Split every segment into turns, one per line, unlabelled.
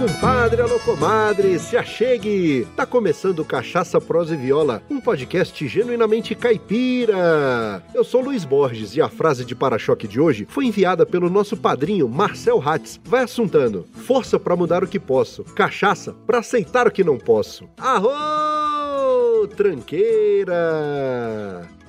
compadre, alô comadre, se achegue! Tá começando Cachaça, Prosa e Viola, um podcast genuinamente caipira. Eu sou Luiz Borges e a frase de para-choque de hoje foi enviada pelo nosso padrinho Marcel Hatz. Vai assuntando: força para mudar o que posso, cachaça para aceitar o que não posso. Arro! Tranqueira!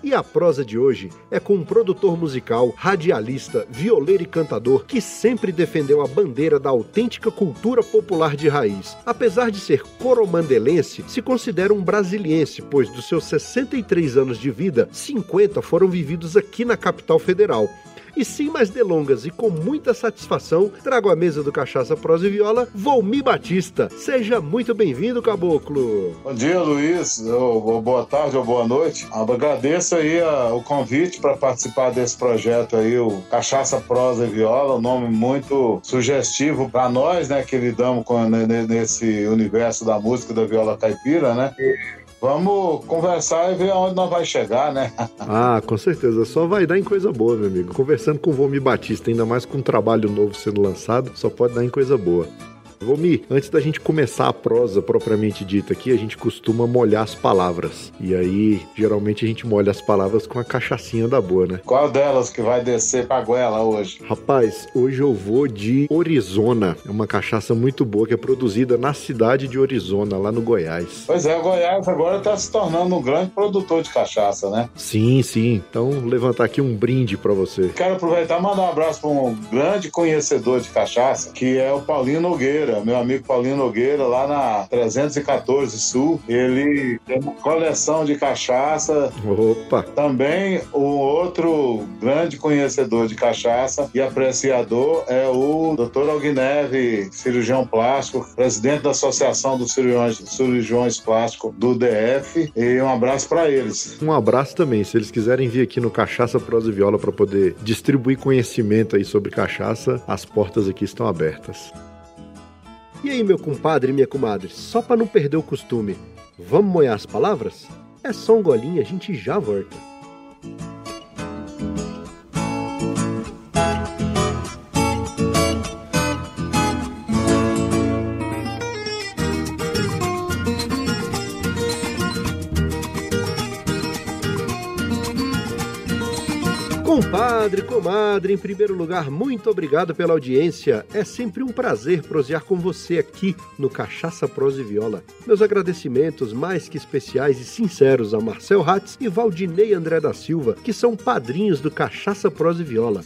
E a prosa de hoje é com um produtor musical, radialista, violeiro e cantador que sempre defendeu a bandeira da autêntica cultura popular de raiz. Apesar de ser coromandelense, se considera um brasiliense, pois dos seus 63 anos de vida, 50 foram vividos aqui na capital federal. E sem mais delongas e com muita satisfação, trago à mesa do Cachaça Prosa e Viola, Volmi Batista. Seja muito bem-vindo, Caboclo.
Bom dia, Luiz. Ou, boa tarde ou boa noite. Agradeço aí a, o convite para participar desse projeto aí, o Cachaça Prosa e Viola, um nome muito sugestivo para nós, né, que lidamos com, nesse universo da música da viola caipira, né? Vamos conversar e ver aonde nós vai chegar, né?
ah, com certeza. Só vai dar em coisa boa, meu amigo. Conversando com o Vomi Batista, ainda mais com um trabalho novo sendo lançado, só pode dar em coisa boa. Vomi, antes da gente começar a prosa propriamente dita aqui, a gente costuma molhar as palavras. E aí, geralmente a gente molha as palavras com a cachaçinha da boa, né?
Qual delas que vai descer pra goela hoje?
Rapaz, hoje eu vou de Orizona. É uma cachaça muito boa que é produzida na cidade de Orizona, lá no Goiás.
Pois é, o Goiás agora tá se tornando um grande produtor de cachaça, né?
Sim, sim. Então, levantar aqui um brinde para você.
Quero aproveitar e mandar um abraço para um grande conhecedor de cachaça, que é o Paulinho Nogueira Nogueira, meu amigo Paulinho Nogueira, lá na 314 Sul. Ele tem uma coleção de cachaça.
Opa!
Também o outro grande conhecedor de cachaça e apreciador é o Dr. Algneve, cirurgião plástico, presidente da Associação dos Cirurgiões, cirurgiões Plásticos do DF. E um abraço para eles.
Um abraço também. Se eles quiserem vir aqui no Cachaça Prosa e Viola para poder distribuir conhecimento aí sobre cachaça, as portas aqui estão abertas. E aí, meu compadre e minha comadre, só para não perder o costume, vamos moer as palavras? É só um golinho, a gente já volta. Compadre, comadre, em primeiro lugar, muito obrigado pela audiência. É sempre um prazer prosear com você aqui no Cachaça Prosa e Viola. Meus agradecimentos mais que especiais e sinceros a Marcel Hatz e Valdinei André da Silva, que são padrinhos do Cachaça Prosa e Viola.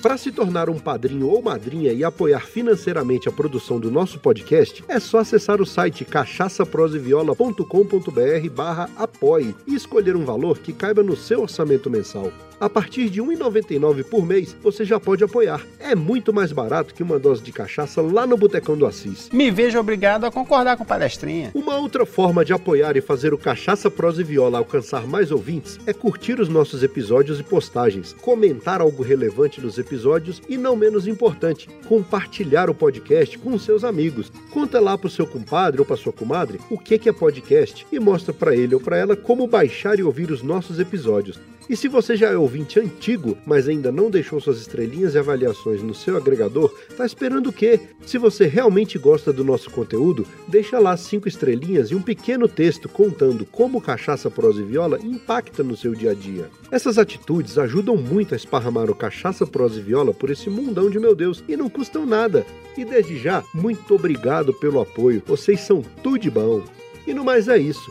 Para se tornar um padrinho ou madrinha e apoiar financeiramente a produção do nosso podcast, é só acessar o site cachaçaproseviola.com.br barra apoie e escolher um valor que caiba no seu orçamento mensal. A partir de R$ 1,99 por mês, você já pode apoiar. É muito mais barato que uma dose de cachaça lá no Botecão do Assis.
Me vejo obrigado a concordar com palestrinha.
Uma outra forma de apoiar e fazer o Cachaça Prosa e Viola alcançar mais ouvintes é curtir os nossos episódios e postagens, comentar algo relevante nos episódios e, não menos importante, compartilhar o podcast com seus amigos. Conta lá pro seu compadre ou pra sua comadre o que é podcast e mostra para ele ou para ela como baixar e ouvir os nossos episódios. E se você já é ouvinte antigo, mas ainda não deixou suas estrelinhas e avaliações no seu agregador, tá esperando o quê? Se você realmente gosta do nosso conteúdo, deixa lá cinco estrelinhas e um pequeno texto contando como cachaça, prosa e viola impacta no seu dia a dia. Essas atitudes ajudam muito a esparramar o cachaça, prosa e viola por esse mundão de meu Deus e não custam nada. E desde já, muito obrigado pelo apoio. Vocês são tudo de bom. E no mais é isso.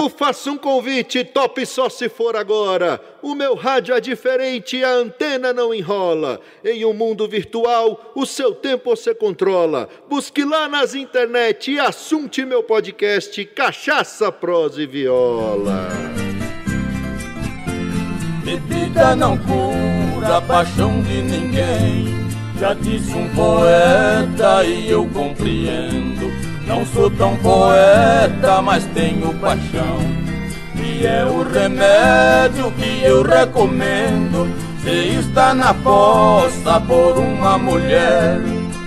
Amigo, faça um convite, top só se for agora. O meu rádio é diferente, a antena não enrola. Em um mundo virtual, o seu tempo você controla. Busque lá nas internet assunte meu podcast Cachaça, Prosa e Viola.
Bebida não cura a paixão de ninguém. Já disse um poeta e eu compreendo. Não sou tão poeta, mas tenho paixão. E é o remédio que eu recomendo. Se está na poça por uma mulher,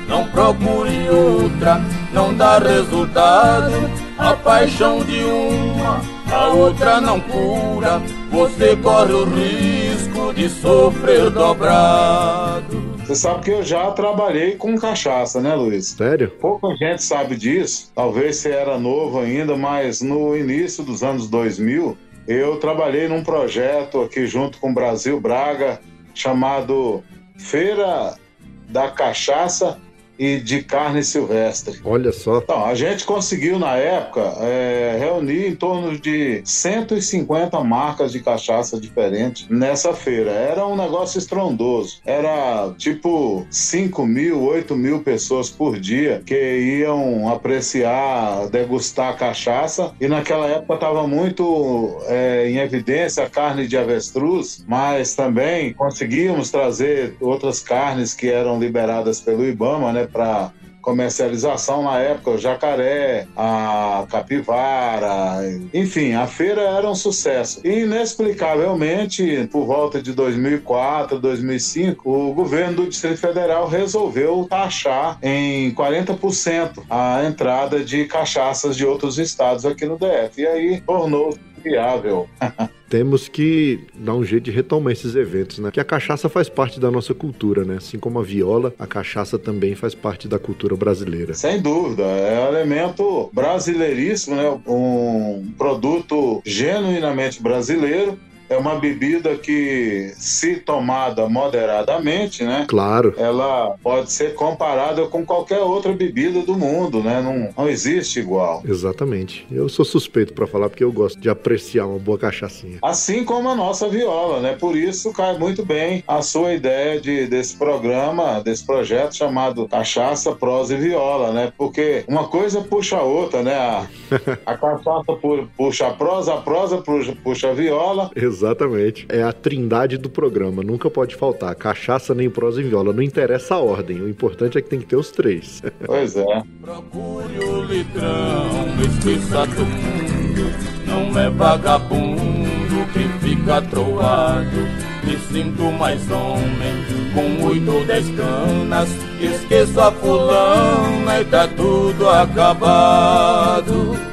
não procure outra, não dá resultado. A paixão de uma, a outra não cura. Você corre o risco de sofrer dobrado.
Você sabe que eu já trabalhei com cachaça, né, Luiz?
Sério?
Pouca gente sabe disso. Talvez você era novo ainda, mas no início dos anos 2000, eu trabalhei num projeto aqui junto com o Brasil Braga, chamado Feira da Cachaça e de carne silvestre.
Olha só.
Então, a gente conseguiu na época é, reunir em torno de 150 marcas de cachaça diferentes nessa feira. Era um negócio estrondoso. Era tipo 5 mil, 8 mil pessoas por dia que iam apreciar, degustar cachaça. E naquela época estava muito é, em evidência a carne de avestruz, mas também conseguíamos trazer outras carnes que eram liberadas pelo Ibama, né? Para comercialização na época, o jacaré, a capivara, enfim, a feira era um sucesso. E inexplicavelmente, por volta de 2004, 2005, o governo do Distrito Federal resolveu taxar em 40% a entrada de cachaças de outros estados aqui no DF. E aí tornou viável.
Temos que dar um jeito de retomar esses eventos, né? Que a cachaça faz parte da nossa cultura, né? Assim como a viola, a cachaça também faz parte da cultura brasileira.
Sem dúvida, é um elemento brasileiríssimo, né? Um produto genuinamente brasileiro é uma bebida que, se tomada moderadamente, né?
Claro.
Ela pode ser comparada com qualquer outra bebida do mundo, né? Não, não existe igual.
Exatamente. Eu sou suspeito para falar porque eu gosto de apreciar uma boa cachaçinha.
Assim como a nossa viola, né? Por isso cai muito bem a sua ideia de, desse programa, desse projeto chamado Cachaça, Prosa e Viola, né? Porque uma coisa puxa a outra, né? A, a cachaça puxa a prosa, a prosa puxa, puxa a viola.
Exatamente. Exatamente. É a trindade do programa, nunca pode faltar. Cachaça nem prosa em viola. Não interessa a ordem, o importante é que tem que ter os três.
Pois é.
Procure o litrão, esqueça do mundo. Não é vagabundo quem fica troado. Me sinto mais homem, com oito ou dez canas. Esqueço a fulana e tá tudo acabado.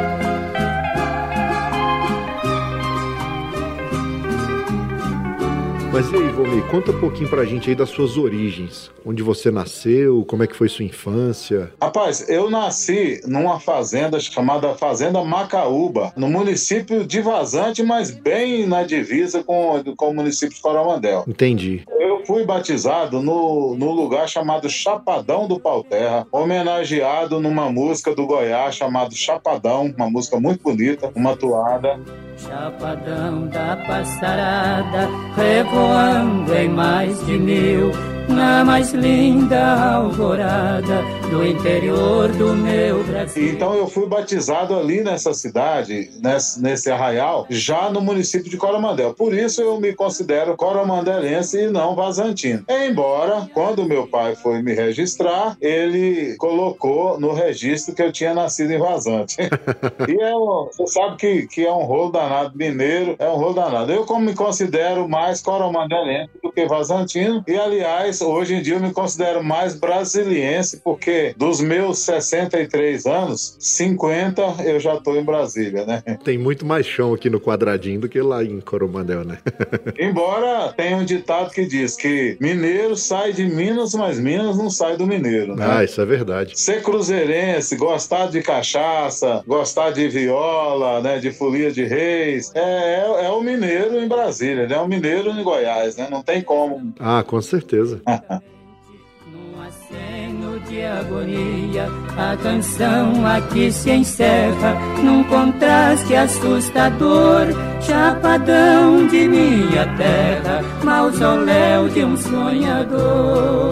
Mas e aí, Volney, conta um pouquinho pra gente aí das suas origens. Onde você nasceu, como é que foi sua infância?
Rapaz, eu nasci numa fazenda chamada Fazenda Macaúba, no município de Vazante, mas bem na divisa com, com o município de Coromandel.
Entendi.
Eu fui batizado no, no lugar chamado Chapadão do Pau Terra, homenageado numa música do Goiás chamado Chapadão, uma música muito bonita, uma toada.
Chapadão da passarada, revoando em mais de mil, na mais linda alvorada do interior do meu Brasil.
Então eu fui batizado ali nessa cidade, nesse, nesse arraial, já no município de Coromandel. Por isso eu me considero coromandelense e não vazantino. Embora, quando meu pai foi me registrar, ele colocou no registro que eu tinha nascido em Vazante. e é, você sabe que, que é um rolo danado mineiro, é um rolo danado. Eu como me considero mais coromandelense do que vazantino e, aliás, hoje em dia eu me considero mais brasiliense porque dos meus 63 anos, 50 eu já estou em Brasília, né?
Tem muito mais chão aqui no quadradinho do que lá em Coromandel, né?
Embora tenha um ditado que diz que mineiro sai de Minas, mas Minas não sai do mineiro, né?
Ah, isso é verdade.
Ser cruzeirense, gostar de cachaça, gostar de viola, né, de folia de reis, é, é, é o mineiro em Brasília, né? É o mineiro em Goiás, né? Não tem como.
Ah, com certeza.
Num aceno de agonia, a canção aqui se encerra num contraste assustador. Chapadão de minha terra, mausoléu de um sonhador.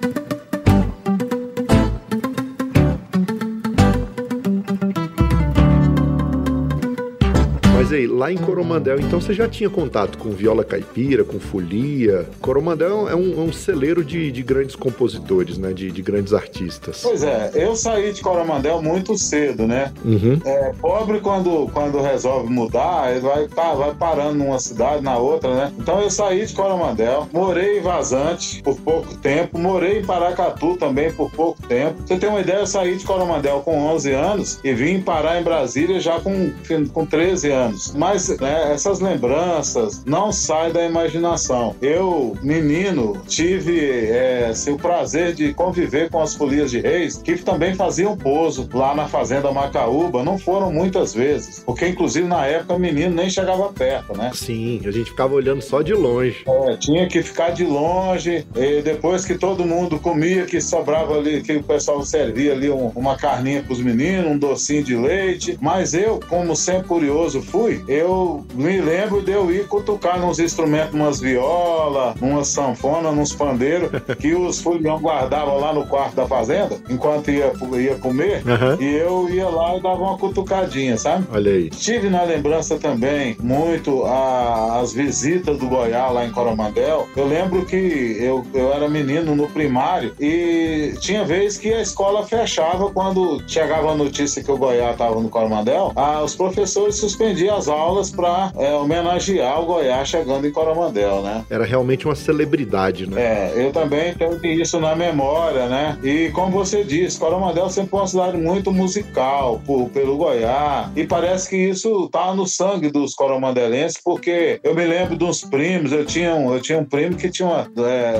Aí, lá em Coromandel, então você já tinha contato com viola caipira, com folia. Coromandel é um, é um celeiro de, de, grandes compositores, né? De, de, grandes artistas.
Pois é, eu saí de Coromandel muito cedo, né?
Uhum.
É, pobre, quando, quando resolve mudar, ele vai, tá, vai parando numa cidade, na outra, né? Então eu saí de Coromandel, morei em Vazante por pouco tempo, morei em Paracatu também por pouco tempo. Você tem uma ideia, eu saí de Coromandel com 11 anos e vim parar em Brasília já com, com 13 anos Mas né, essas lembranças não saem da imaginação. Eu, menino, tive é, assim, o prazer de conviver com as folias de reis, que também faziam pouso lá na Fazenda Macaúba. Não foram muitas vezes, porque inclusive na época o menino nem chegava perto, né?
Sim, a gente ficava olhando só de longe.
É, tinha que ficar de longe, e depois que todo mundo comia, que sobrava ali, que o pessoal servia ali um, uma carninha para os meninos, um docinho de leite. Mas eu, como sempre curioso fui, fui, eu me lembro de eu ir cutucar nos instrumentos, umas viola, umas sanfona, uns pandeiros, que os fulhão guardavam lá no quarto da fazenda, enquanto ia, ia comer,
uhum.
e eu ia lá e dava uma cutucadinha, sabe?
Olha aí.
Tive na lembrança também muito a, as visitas do Goiás lá em Coromandel. Eu lembro que eu, eu era menino no primário e tinha vez que a escola fechava quando chegava a notícia que o Goiás estava no Coromandel, ah, os professores suspendiam as aulas para é, homenagear o Goiás chegando em Coromandel, né?
Era realmente uma celebridade, né?
É, eu também tenho isso na memória, né? E como você disse, Coromandel sempre foi uma cidade muito musical por, pelo Goiás e parece que isso tá no sangue dos coromandelenses, porque eu me lembro dos primos, eu tinha um, eu tinha um primo que tinha uma, é,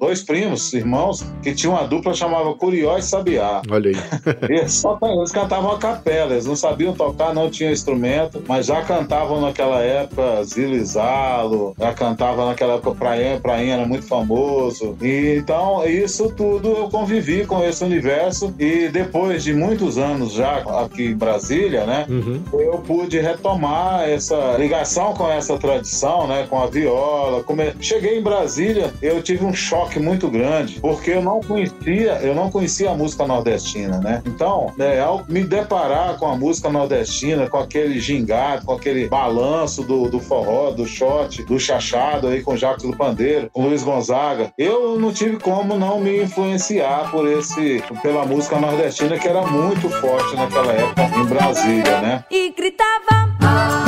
dois primos, irmãos, que tinha uma dupla chamava Curió e Sabiá.
Olha aí.
eles, só, eles cantavam a capela, eles não sabiam tocar, não tinham instrumento, mas já cantavam naquela época Zilizalo, já cantavam naquela época Prainha, Prainha era muito famoso. E, então, isso tudo eu convivi com esse universo e depois de muitos anos já aqui em Brasília, né,
uhum.
eu pude retomar essa ligação com essa tradição, né, com a viola. Come... Cheguei em Brasília, eu tive um choque muito grande, porque eu não conhecia, eu não conhecia a música nordestina, né? Então, né, ao me deparar com a música nordestina, com aquele gingado, com aquele balanço do, do forró, do shot, do chachado aí com Jacques do Pandeiro, com Luiz Gonzaga. Eu não tive como não me influenciar por esse, pela música nordestina que era muito forte naquela época em Brasília, né?
E gritava. Ah,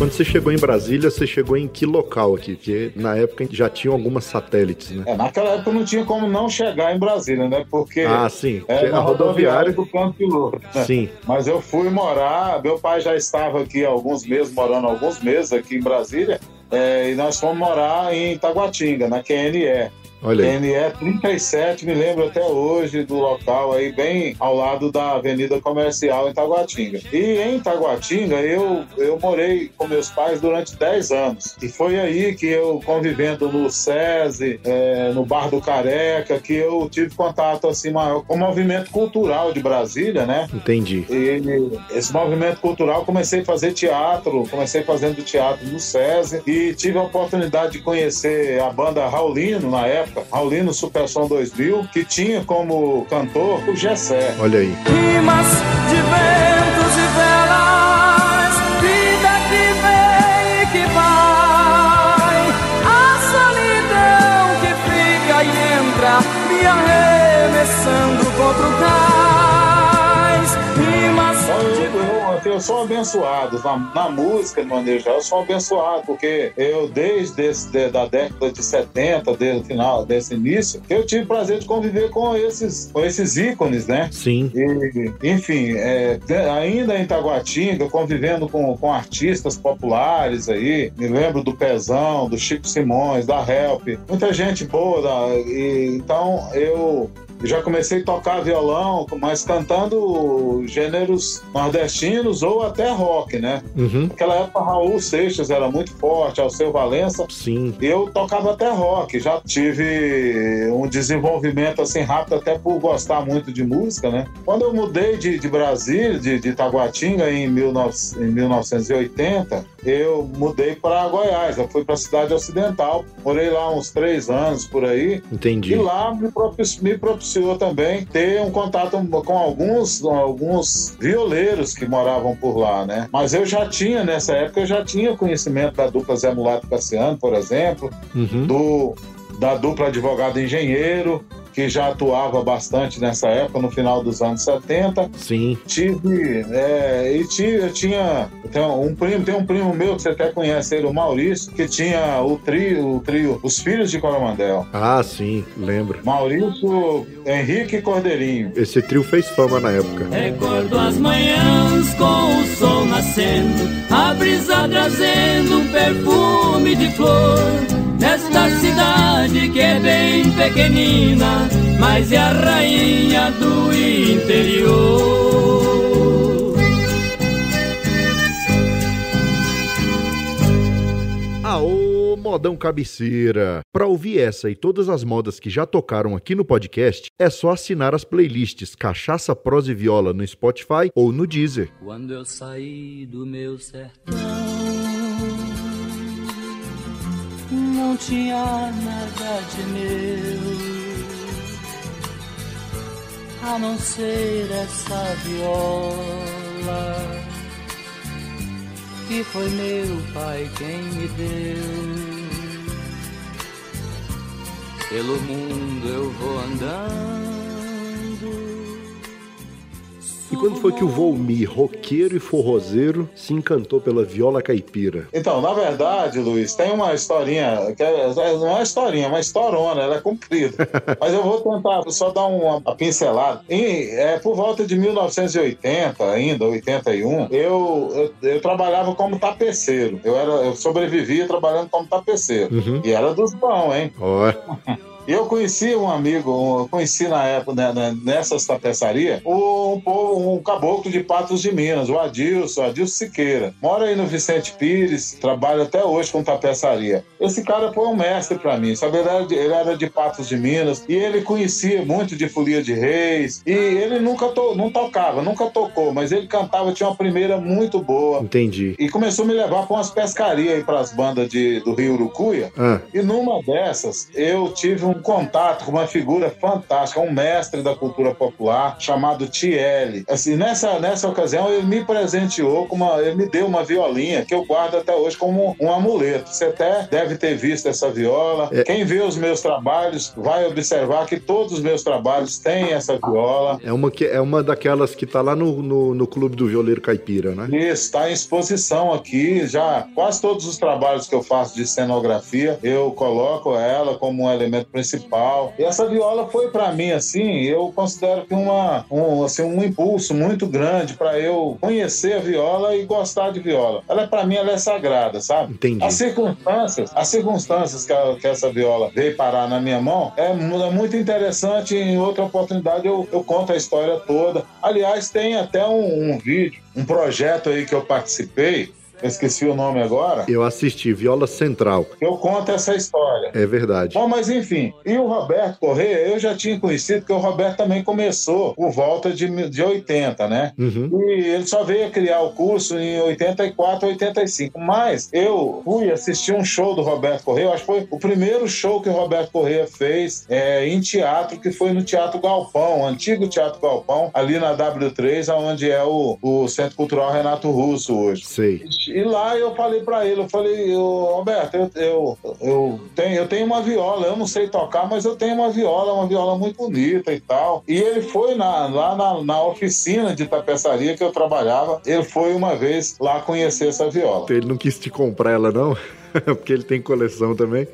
Quando você chegou em Brasília, você chegou em que local aqui? Porque na época já tinham algumas satélites, né?
É, naquela época não tinha como não chegar em Brasília, né? Porque.
Ah, sim.
É, na rodoviária do Campo Piloto.
Né? Sim.
Mas eu fui morar, meu pai já estava aqui alguns meses, morando alguns meses aqui em Brasília. É, e nós fomos morar em Taguatinga, na QNE.
Olha aí.
NE 37, me lembro até hoje do local aí, bem ao lado da Avenida Comercial em Taguatinga. E em Taguatinga eu, eu morei com meus pais durante 10 anos. E foi aí que eu, convivendo no SESI, é, no Bar do Careca, que eu tive contato assim maior com o movimento cultural de Brasília, né?
Entendi.
E esse movimento cultural comecei a fazer teatro, comecei fazendo teatro no SESI e tive a oportunidade de conhecer a banda Raulino na época época, Raulino Superssom 2000, que tinha como cantor o Gessé.
Olha aí.
Rimas de ventos e velas, vida que vem e que vai, a solidão que fica
e entra, me arremessando contra o carro. Eu, eu- eu sou abençoado na, na música, de maneira geral, eu sou abençoado, porque eu, desde esse, de- da década de 70, desde o final, desse início, eu tive o prazer de conviver com esses, com esses ícones, né?
Sim.
E, enfim, é, ainda em Taguatinga, convivendo com, com artistas populares aí, me lembro do Pezão, do Chico Simões, da Help, muita gente boa. da- e, então eu já comecei a tocar violão, mas cantando gêneros nordestinos ou até rock, né?
Uhum.
Naquela época, Raul Seixas era muito forte, Alceu Valença,
Sim.
eu tocava até rock, já tive um desenvolvimento assim rápido, até por gostar muito de música, né? Quando eu mudei de, de Brasília, de, de Taguatinga, em, 19, em 1980, eu mudei para Goiás, eu fui para a cidade ocidental, morei lá uns três anos por aí,
Entendi.
e lá me propiciou, me propiciou também ter um contato com alguns, alguns violeiros que moravam por lá, né? Mas eu já tinha, nessa época, eu já tinha conhecimento da dupla Zé Mulato Cassiano, por exemplo,
Uhum.
do, da dupla advogado engenheiro, que já atuava bastante nessa época, no final dos anos 70.
Sim.
Tive, é, e tive, eu tinha tenho um primo, tem um primo meu que você até conhece ele, o Maurício, que tinha o trio, o trio Os Filhos de Coromandel.
Ah, sim, lembro.
Maurício, Henrique e Cordeirinho.
Esse trio fez fama na época.
Recordo as manhãs com o sol nascendo, a brisa trazendo um perfume de flor. Nesta cidade que é bem pequenina, mas é a rainha do interior.
Aô, modão cabeceira! Pra ouvir essa e todas as modas que já tocaram aqui no podcast, é só assinar as playlists Cachaça, Prosa e Viola no Spotify ou no Deezer.
Quando eu saí do meu sertão, não tinha nada de meu, a não ser essa viola que foi meu pai quem me deu. Pelo mundo eu vou andando.
Quando foi que o Volmir, roqueiro e forrozeiro, se encantou pela viola caipira?
Então, na verdade, Luiz, tem uma historinha, que é, não é uma historinha, é uma historona, ela é comprida. Mas eu vou tentar só dar uma, pincelada. E, é, por volta de 1980, ainda, 81, eu, eu, eu trabalhava como tapeceiro. Eu, era, eu sobrevivia trabalhando como tapeceiro.
Uhum.
E era dos bons, hein? E eu conheci um amigo, um- conheci na época, né, né, nessas tapeçarias, um, povo- um caboclo de Patos de Minas, o Adilson, Adilson Siqueira. Mora aí no Vicente Pires, trabalha até hoje com tapeçaria. Esse cara foi um mestre para mim, sabe? Ele era, de, ele era de Patos de Minas e ele conhecia muito de Folia de Reis. E ele nunca to, não tocava, nunca tocou, mas ele cantava, tinha uma primeira muito boa.
entendi.
E começou a me levar para umas pescarias aí para as bandas de, do Rio Urucuia.
Ah,
E numa dessas, eu tive um contato com uma figura fantástica, um mestre da cultura popular chamado Tiele. Assim, nessa, nessa ocasião, ele me presenteou com uma. Ele me deu uma violinha que eu guardo até hoje como um amuleto. Você até deve ter visto essa viola.
É.
Quem vê os meus trabalhos vai observar que todos os meus trabalhos têm essa viola.
é uma, que, é uma daquelas que tá lá no, no, no Clube do Violeiro Caipira, né?
Isso, está em exposição aqui. Já quase todos os trabalhos que eu faço de cenografia, eu coloco ela como um elemento principal. E essa viola foi para mim assim, eu considero que uma um, assim, um impulso muito grande para eu conhecer a viola e gostar de viola. Ela para mim ela é sagrada, sabe?
Entendi.
As circunstâncias, as circunstâncias que, a- que essa viola veio parar na minha mão é, é muito interessante. Em outra oportunidade eu, eu conto a história toda. Aliás, tem até um, um vídeo, um projeto aí que eu participei. Eu esqueci o nome agora.
Eu assisti Viola Central.
Eu conto essa história.
É verdade.
Bom, mas enfim, e o Roberto Corrêa, eu já tinha conhecido, porque o Roberto também começou por volta de, de 80, né?
Uhum.
E ele só veio a criar o curso em 84, 85. Mas eu fui assistir um show do Roberto Corrêa, acho que foi o primeiro show que o Roberto Corrêa fez é, em teatro, que foi no Teatro Galpão, o antigo Teatro Galpão, ali na W3, onde é o, o Centro Cultural Renato Russo hoje.
Sei.
E lá eu falei pra ele, eu falei, "Ô, Roberto, eu, eu, eu, tenho, eu tenho uma viola, eu não sei tocar, mas eu tenho uma viola, uma viola muito bonita e tal. E ele foi na, lá na, na oficina de tapeçaria que eu trabalhava, ele foi uma vez lá conhecer essa viola.
Ele não quis te comprar ela, não? Porque ele tem coleção também.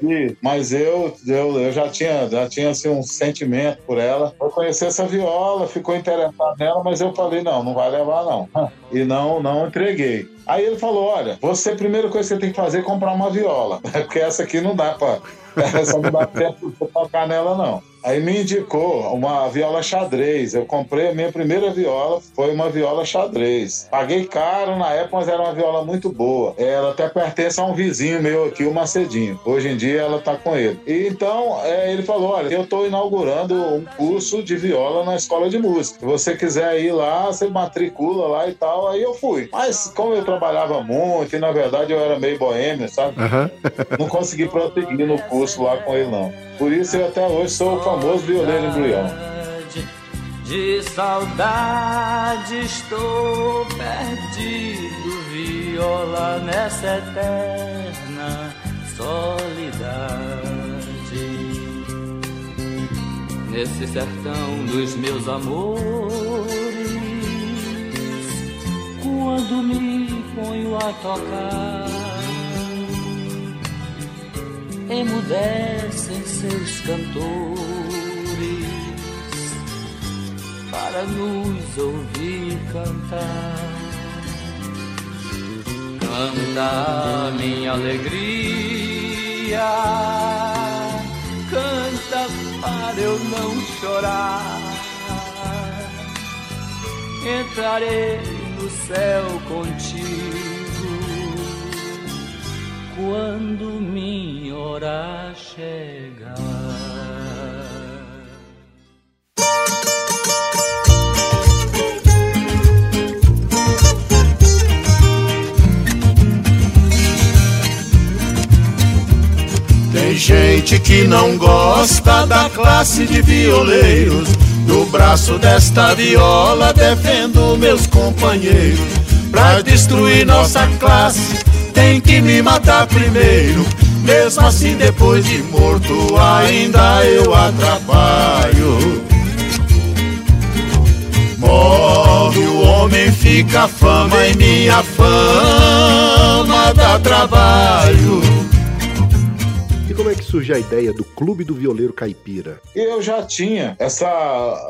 Mas eu, eu, eu já tinha, já tinha assim, um sentimento por ela. Eu conheci essa viola, ficou interessado nela, mas eu falei, não, não vai levar, não. E não, não entreguei. Aí ele falou: olha, você, a primeira coisa que você tem que fazer é comprar uma viola. Porque essa aqui não dá pra. Essa não dá tempo pra tocar nela, não. Aí me indicou uma viola xadrez. Eu comprei a minha primeira viola, foi uma viola xadrez. Paguei caro na época, mas era uma viola muito boa. Ela até pertence a um vizinho meu aqui, o Macedinho. Hoje em dia ela tá com ele. E então é, ele falou: olha, eu tô inaugurando um curso de viola na escola de música. Se você quiser ir lá, você matricula lá e tal. Aí eu fui. Mas como eu trabalhava muito e na verdade eu era meio boêmio, sabe?
Aham.
Não consegui prosseguir no curso lá com ele, não. Por isso eu até hoje sou o famoso violeiro embrião.
De saudade estou perdido, viola nessa eterna solidade. Nesse sertão dos meus amores, quando me ponho a tocar, emudecem seus cantores para nos ouvir cantar. Canta minha alegria, canta para eu não chorar. Entrarei no céu contigo quando minha hora chegar.
Tem gente que não gosta da classe de violeiros. No braço desta viola defendo meus companheiros. Pra destruir nossa classe, tem que me matar primeiro. Mesmo assim, depois de morto, ainda eu atrapalho. Morre o homem, fica a fama e minha fama dá trabalho.
Surge a ideia do Clube do Violeiro Caipira?
Eu já tinha essa,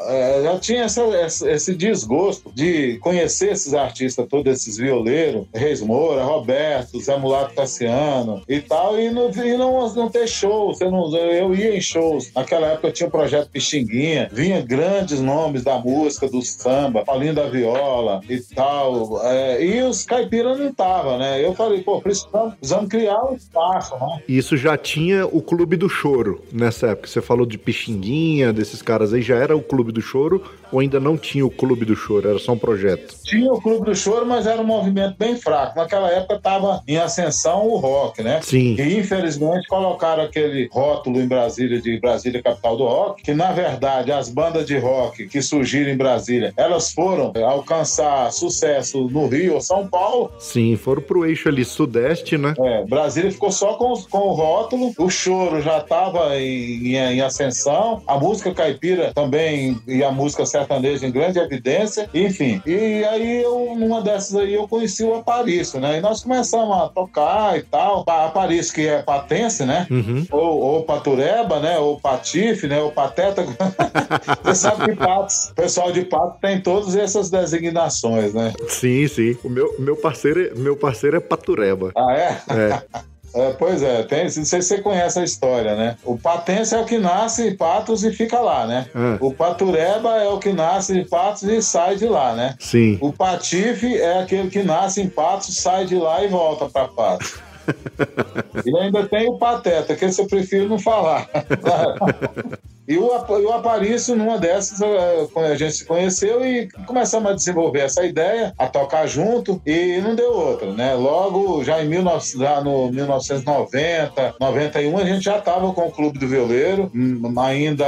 eh, já tinha essa, esse desgosto de conhecer esses artistas, todos esses violeiros, Reis Moura, Roberto, Zé Mulato Cassiano e tal, e não, e não, não ter shows. Eu, não- eu ia em shows. Naquela época tinha o projeto Pixinguinha, vinha grandes nomes da música, do samba, Paulinho da Viola e tal. eh, e os caipiras não estavam, né? Eu falei, pô, precisamos, precisamos criar um espaço, né?
Isso já tinha o Clube do Choro nessa época. Você falou de Pixinguinha, desses caras aí, já era o Clube do Choro ou ainda não tinha o Clube do Choro? Era só um projeto?
Tinha o Clube do Choro, mas era um movimento bem fraco. Naquela época estava em ascensão o rock, né?
Sim.
E infelizmente colocaram aquele rótulo em Brasília de Brasília capital do rock, que na verdade as bandas de rock que surgiram em Brasília, elas foram alcançar sucesso no Rio ou São Paulo.
Sim, foram pro eixo ali sudeste, né?
É, Brasília ficou só com, com o rótulo, o choro já estava em, em- em ascensão, a música caipira também e a música sertaneja em grande evidência, enfim. E aí, eu, numa dessas aí, eu conheci o Aparício, né? E nós começamos a tocar e tal. Aparício, que é patense, né?
Uhum.
Ou, ou Patureba, né? Ou Patife, né? Ou Pateta. Você sabe que Patos, o pessoal de Patos tem todas essas designações, né?
Sim, sim. O meu, meu, parceiro, é- meu parceiro é Patureba.
Ah, é?
É.
É, pois é, tem, não sei se você conhece a história, né? O patense é o que nasce em Patos e fica lá, né?
Ah.
O patureba é o que nasce em Patos e sai de lá, né?
Sim.
O patife é aquele que nasce em Patos, sai de lá e volta para Patos. e ainda tem o pateta, que esse eu prefiro não falar. E o, Ap- e o Aparício, numa dessas, eh, quando a gente se conheceu e começamos a desenvolver essa ideia, a tocar junto, e não deu outra, né? Logo, já em 19, já no 1990, 91, a gente já estava com o Clube do Violeiro, hum, ainda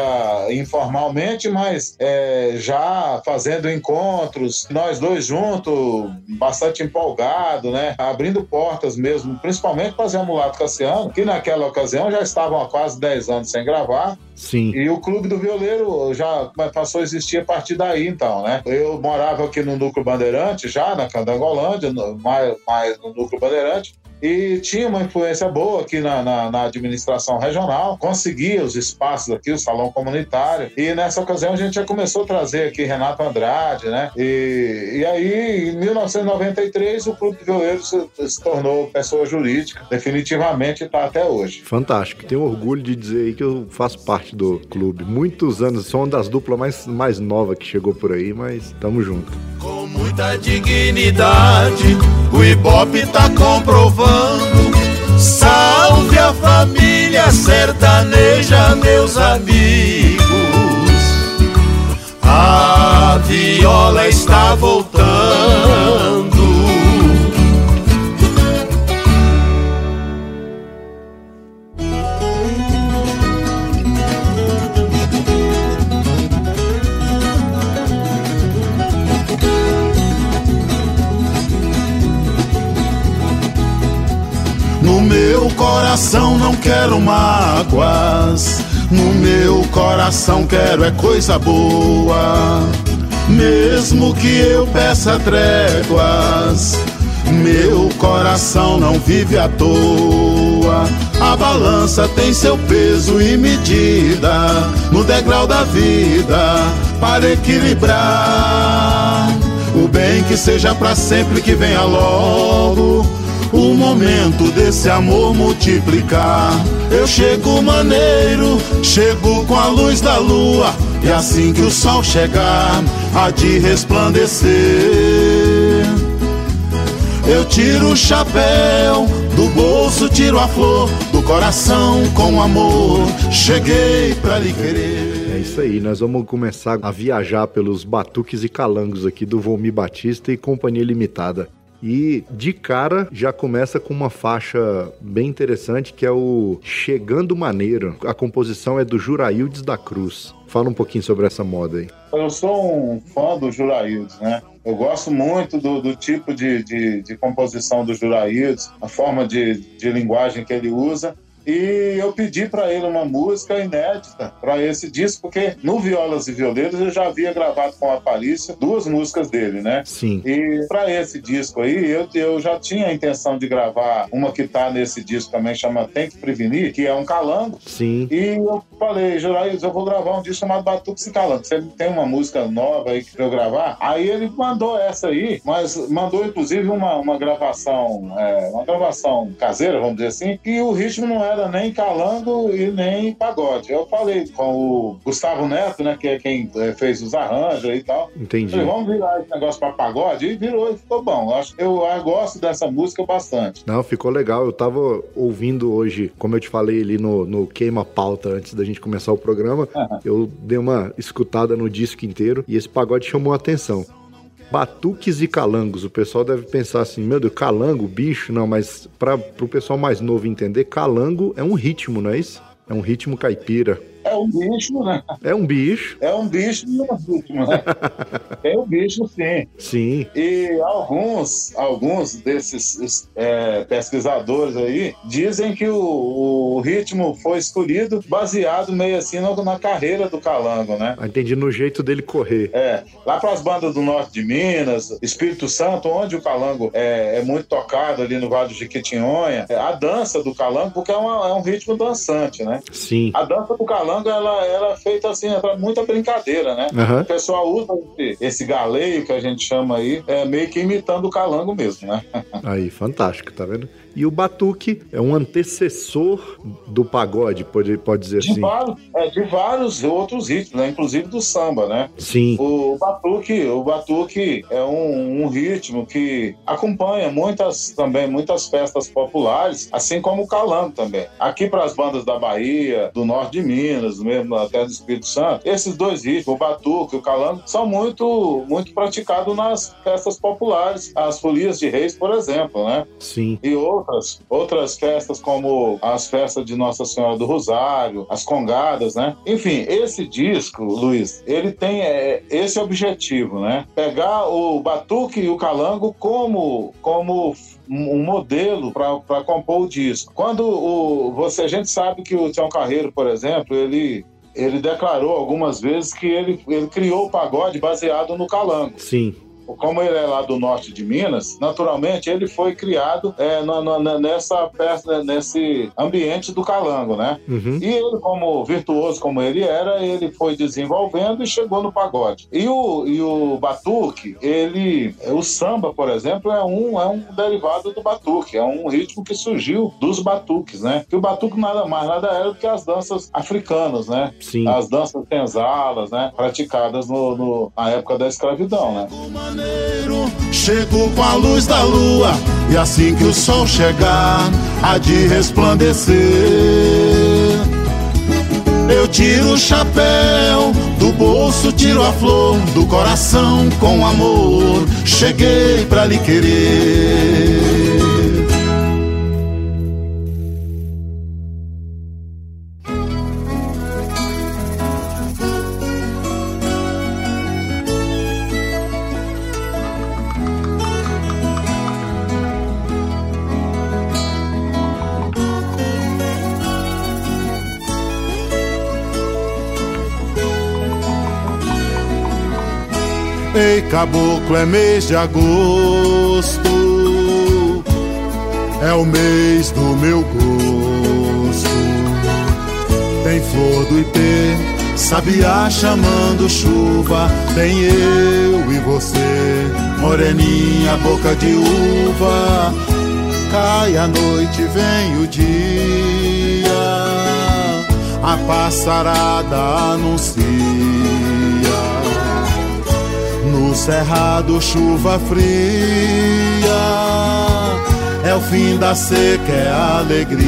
informalmente, mas eh, já fazendo encontros, nós dois juntos, bastante empolgado, né? Abrindo portas mesmo, principalmente para Zé Mulato Cassiano, que naquela ocasião já estavam há quase 10 anos sem gravar,
Sim.
e o Clube do Violeiro já passou a existir a partir daí, então, né? Eu morava aqui no Núcleo Bandeirante, já na Candangolândia, mais, mais no Núcleo Bandeirante, e tinha uma influência boa aqui na, na- na administração regional, conseguia os espaços aqui, o salão comunitário, e nessa ocasião a gente já começou a trazer aqui Renato Andrade, né? E, e aí, em 1993, o Clube do Violeiro se, se tornou pessoa jurídica, definitivamente está até hoje.
Fantástico. Tenho orgulho de dizer aí que eu faço parte do clube. Muitos anos, sou uma das duplas mais, mais nova que chegou por aí, mas tamo junto.
Muita dignidade, o Ibope tá comprovando. Salve a família sertaneja, meus amigos. A viola está voltando. Coração não quero mágoas. No meu coração quero é coisa boa. Mesmo que eu peça tréguas, meu coração não vive à toa. A balança tem seu peso e medida no degrau da vida para equilibrar. O bem que seja pra sempre que venha logo o momento desse amor multiplicar. Eu chego maneiro, chego com a luz da lua, e assim que o sol chegar, há de resplandecer. Eu tiro o chapéu, do bolso tiro a flor, do coração com amor, cheguei pra lhe querer.
É isso aí, nós vamos começar a viajar pelos batuques e calangos aqui do Volmi Batista e Companhia Limitada. E de cara já começa com uma faixa bem interessante que é o Chegando Maneiro. A composição é do Juraildes da Cruz. Fala um pouquinho sobre essa moda aí.
Eu sou um fã do Juraildes, né? Eu gosto muito do, do tipo de, de, de composição do Juraildes, a forma de, de linguagem que ele usa. E eu pedi para ele uma música inédita para esse disco, porque no Violas e Violeiros eu já havia gravado com a Aparícia duas músicas dele, né?
Sim.
E para esse disco aí, eu, eu já tinha a intenção de gravar uma que tá nesse disco também, chama Tem que Prevenir, que é um calango.
Sim.
E eu falei, Juraíus, eu vou gravar um disco chamado Batuques e Calango. Você tem uma música nova aí pra eu gravar? Aí ele mandou essa aí, mas mandou inclusive uma, uma gravação, é, uma gravação caseira, vamos dizer assim, e o ritmo não era nem calango e nem pagode. Eu falei com o Gustavo Neto, né, que é quem é, fez os arranjos e tal.
Entendi.
Falei, vamos virar esse negócio pra pagode? E virou e ficou bom. Eu, acho, eu, eu gosto dessa música bastante.
Não, ficou legal. Eu tava ouvindo hoje, como eu te falei ali no, no Queima Pauta antes da gente começar o programa, eu dei uma escutada no disco inteiro e esse pagode chamou a atenção. Batuques e calangos. O pessoal deve pensar assim, meu Deus, calango, bicho? Não, mas para o pessoal mais novo entender, calango é um ritmo, não é isso? É um ritmo caipira.
É um bicho, né?
É um bicho.
É um bicho e um ritmo, né? é um bicho, sim.
Sim.
E alguns, alguns desses é, pesquisadores aí dizem que o, o ritmo foi escolhido baseado meio assim na, na carreira do Calango, né?
Entendi no jeito dele correr.
É, lá para as bandas do norte de Minas, Espírito Santo, onde o calango é, é muito tocado ali no Vale do Jequitinhonha, é, a dança do calango, porque é, uma- é um ritmo dançante, né?
Sim.
A dança do calango, ela, ela é feita assim, é muita brincadeira, né?
Aham.
O pessoal usa esse, esse galeio que a gente chama aí, é, meio que imitando o calango mesmo, né?
Aí, fantástico, tá vendo? E o batuque é um antecessor do pagode, pode, pode dizer
De
assim.
vários, é, de vários outros ritmos, né? inclusive do samba, né?
Sim.
O batuque, o batuque é um, um ritmo que acompanha muitas também muitas festas populares, assim como o calango também. Aqui para as bandas da Bahia, do norte de Minas, mesmo até do Espírito Santo, esses dois ritmos, o batuque e o calango, são muito muito praticados nas festas populares, as folias de reis, por exemplo, né?
Sim.
e outras outras festas como as festas de Nossa Senhora do Rosário, as congadas, né? Enfim, esse disco, Luiz, ele tem é, esse objetivo, né? Pegar o batuque e o calango como como um modelo para compor o disco. Quando o você a gente sabe que o Tião Carreiro, por exemplo, ele ele declarou algumas vezes que ele, ele criou o pagode baseado no calango
Sim.
Como ele é lá do norte de Minas, naturalmente ele foi criado é, na- na- nessa peça, nesse ambiente do calango, né?
Uhum.
E ele, como virtuoso como ele era, ele foi desenvolvendo e chegou no pagode. E o, e o batuque, ele, o samba, por exemplo, é um, é um derivado do batuque, é um ritmo que surgiu dos batuques, né? Que o batuque nada mais nada era do que as danças africanas, né?
Sim.
As danças senzalas, né? Praticadas no, no- na época da escravidão, né?
Chego com a luz da lua e assim que o sol chegar, há de resplandecer. Eu tiro o chapéu do bolso, tiro a flor do coração com amor. Cheguei pra lhe querer. Ei, caboclo, é mês de agosto. É o mês do meu gosto. Tem flor do ipê, sabiá chamando chuva. Tem eu e você, moreninha, boca de uva. Cai a noite, vem o dia. A passarada anuncia. Cerrado, chuva fria. É o fim da seca, é a alegria.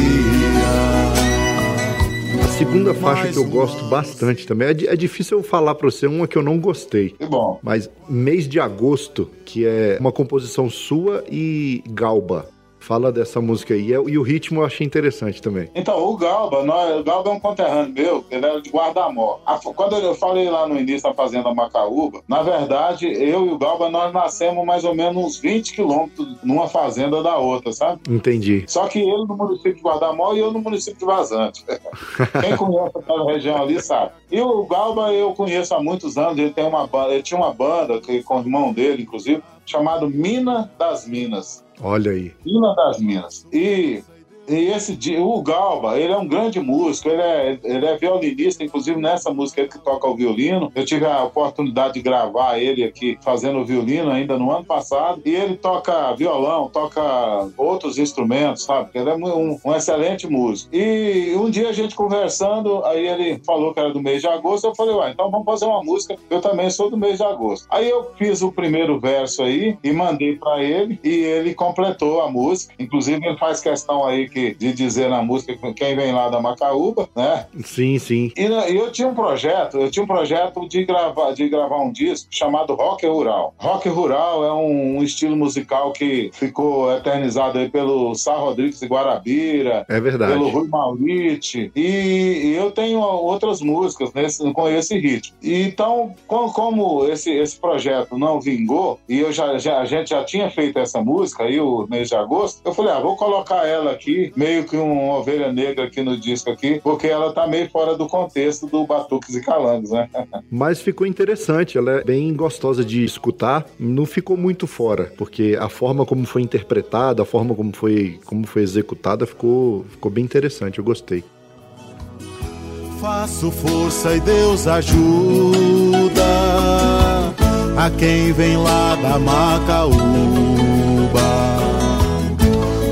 A segunda faixa que eu gosto bastante também. É, é difícil eu falar pra você uma que eu não gostei.
Que bom.
Mas mês de agosto, que é uma composição sua e Galba. Fala dessa música aí. E, é- e o ritmo eu achei interessante também.
Então, o Galba, nós, o Galba é um conterrâneo meu, ele era de Guardamó. A- Quando eu falei lá no início da Fazenda Macaúba, na verdade, eu e o Galba, nós nascemos mais ou menos uns 20 quilômetros numa fazenda da outra, sabe?
Entendi.
Só que ele no município de Guardamó e eu no município de Vazante. Quem conhece aquela região ali sabe. E o Galba eu conheço há muitos anos, ele, tem uma, ele tinha uma banda que, com o irmão dele, inclusive, chamado Mina das Minas.
Olha aí.
Mina das Minas. E, e esse o Galba, ele é um grande músico, ele é, ele é violinista, inclusive nessa música ele que toca o violino. Eu tive a oportunidade de gravar ele aqui fazendo o violino ainda no ano passado. E ele toca violão, toca outros instrumentos, sabe? Ele é um, um excelente músico. E um dia a gente conversando, aí ele falou que era do mês de agosto. Eu falei, ué, então vamos fazer uma música. Eu também sou do mês de agosto. Aí eu fiz o primeiro verso aí e mandei pra ele e ele completou a música. Inclusive ele faz questão aí que, de dizer na música quem vem lá da Macaúba, né?
Sim, sim.
E na- e eu tinha um projeto, eu tinha um projeto de gravar, de gravar um disco chamado Rock Rural. Rock Rural é um, um estilo musical que ficou eternizado aí pelo Sá Rodrigues de Guarabira,
É verdade.
pelo Rui Mauriti. E, e eu tenho outras músicas nesse, com esse ritmo. E então, com- como esse, esse projeto não vingou, e eu já, já- a gente já tinha feito essa música aí, o mês de agosto, eu falei, ah, vou colocar ela aqui, meio que uma ovelha negra aqui no disco aqui, porque ela tá meio fora do contexto do Batuques e Calangos, né?
Mas ficou interessante, ela é bem gostosa de escutar, não ficou muito fora, porque a forma como foi interpretada, a forma como foi, como foi executada ficou, ficou bem interessante, eu gostei.
Faço força e Deus ajuda a quem vem lá da Macaúba.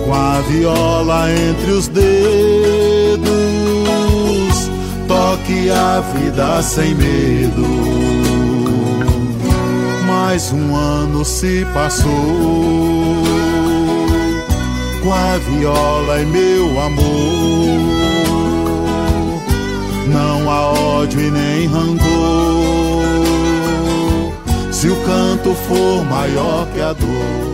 Com a viola entre os dedos, toque a vida sem medo. Mais um ano se passou com a viola e meu amor. Não há ódio e nem rancor. Se o canto for maior que a dor.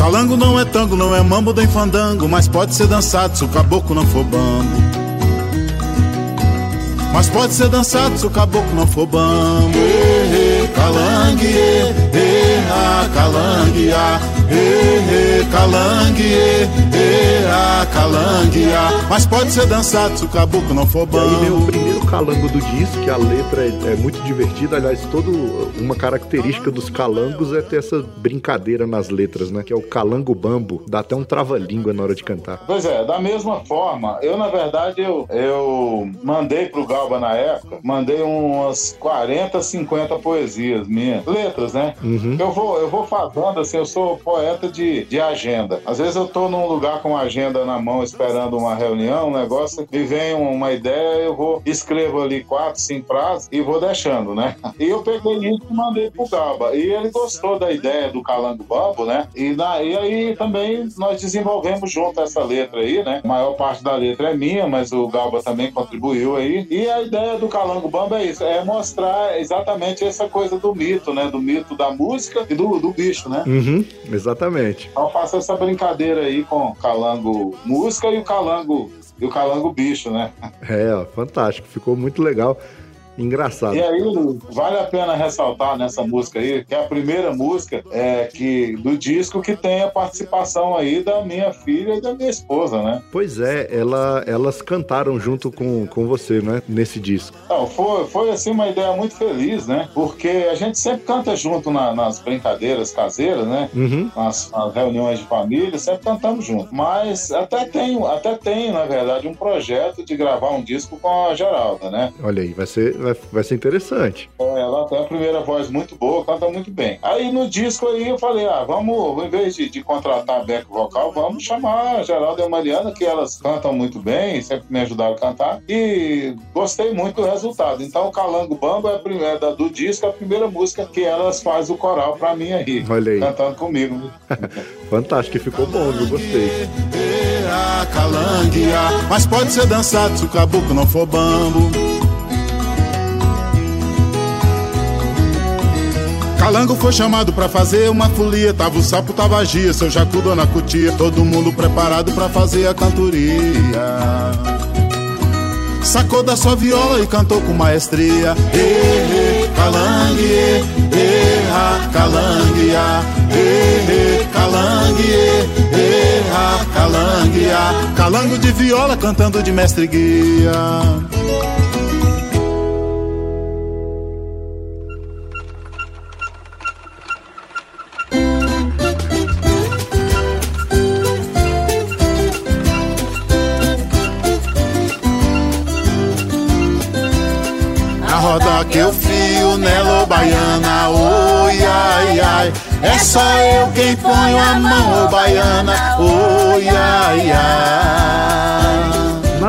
Calango não é tango, não é mambo nem fandango, mas pode ser dançado se o caboclo não for bambo. Mas pode ser dançado se o caboclo não for bambo. Calangue, eh, eh, ah, calangue, eh, eh, calangue, eh, eh, ah, calangue, ah. Mas pode ser dançado se o caboclo não for
E aí vem o primeiro calango do disco, que a letra é, é muito divertida. Aliás, toda uma característica dos calangos é ter essa brincadeira nas letras, né? Que é o calango bambo. Dá até um trava-língua na hora de cantar.
Pois é, da mesma forma, eu na verdade eu, eu mandei pro Galba na época, mandei umas 40, 50 poesias minhas, letras, né?
Uhum.
Eu vou, eu vou fazendo assim, eu sou poeta de, de agenda. Às vezes eu tô num lugar com a agenda na mão esperando uma reunião, um negócio, e vem uma ideia, eu vou, escrevo ali quatro, cinco frases e vou deixando, né? E eu peguei isso e mandei pro Galba. E ele gostou da ideia do Calango Bambo, né? E, na, e aí também nós desenvolvemos junto essa letra aí, né? A maior parte da letra é minha, mas o Galba também contribuiu aí. E a ideia do Calango Bambo é isso, é mostrar exatamente essa coisa do mito, né? Do mito da música e do, do bicho, né?
Uhum, exatamente.
Então eu faço essa brincadeira aí com o Calango Música e o Calango e o Calango Bicho, né?
É, ó, fantástico. Ficou muito legal. Engraçado.
E aí, vale a pena ressaltar nessa música aí, que é a primeira música é, que, do disco que tem a participação aí da minha filha e da minha esposa, né?
Pois é, ela, elas cantaram junto com, com você, né? Nesse disco.
Então, foi, foi assim uma ideia muito feliz, né? Porque a gente sempre canta junto na- nas brincadeiras caseiras, né?
Uhum.
Nas, nas reuniões de família, sempre cantamos junto. Mas até tem, até tem, na verdade, um projeto de gravar um disco com a Geralda, né?
Olha aí, vai ser, vai, vai ser interessante.
É, Ela tem a primeira voz muito boa, canta muito bem. Aí no disco aí eu falei, ah, vamos, em vez de, de contratar back vocal, vamos chamar a Geralda e a Mariana, que elas cantam muito bem, sempre me ajudaram a cantar. E gostei muito do resultado. Então o Calango Bambo é a primeira do disco, a primeira música que elas fazem o coral pra mim aí.
Olha aí.
Cantando comigo.
Fantástico, ficou bom, eu gostei.
Calangue, ah. Mas pode ser dançado se o caboclo não for bambo. Calango foi chamado pra fazer uma folia. Tava o sapo, tava a Gia, seu Jacu, dona Cutia. Todo mundo preparado pra fazer a cantoria. Sacou da sua viola e cantou com maestria. Eh, calangue, eh, eh, ah, calangue, calangue, ah. Calango de viola cantando de mestre guia. Que eu fio nela, baiana, oi, ai, ai. É só eu quem ponho a mão, ô baiana, oi, ai, ai.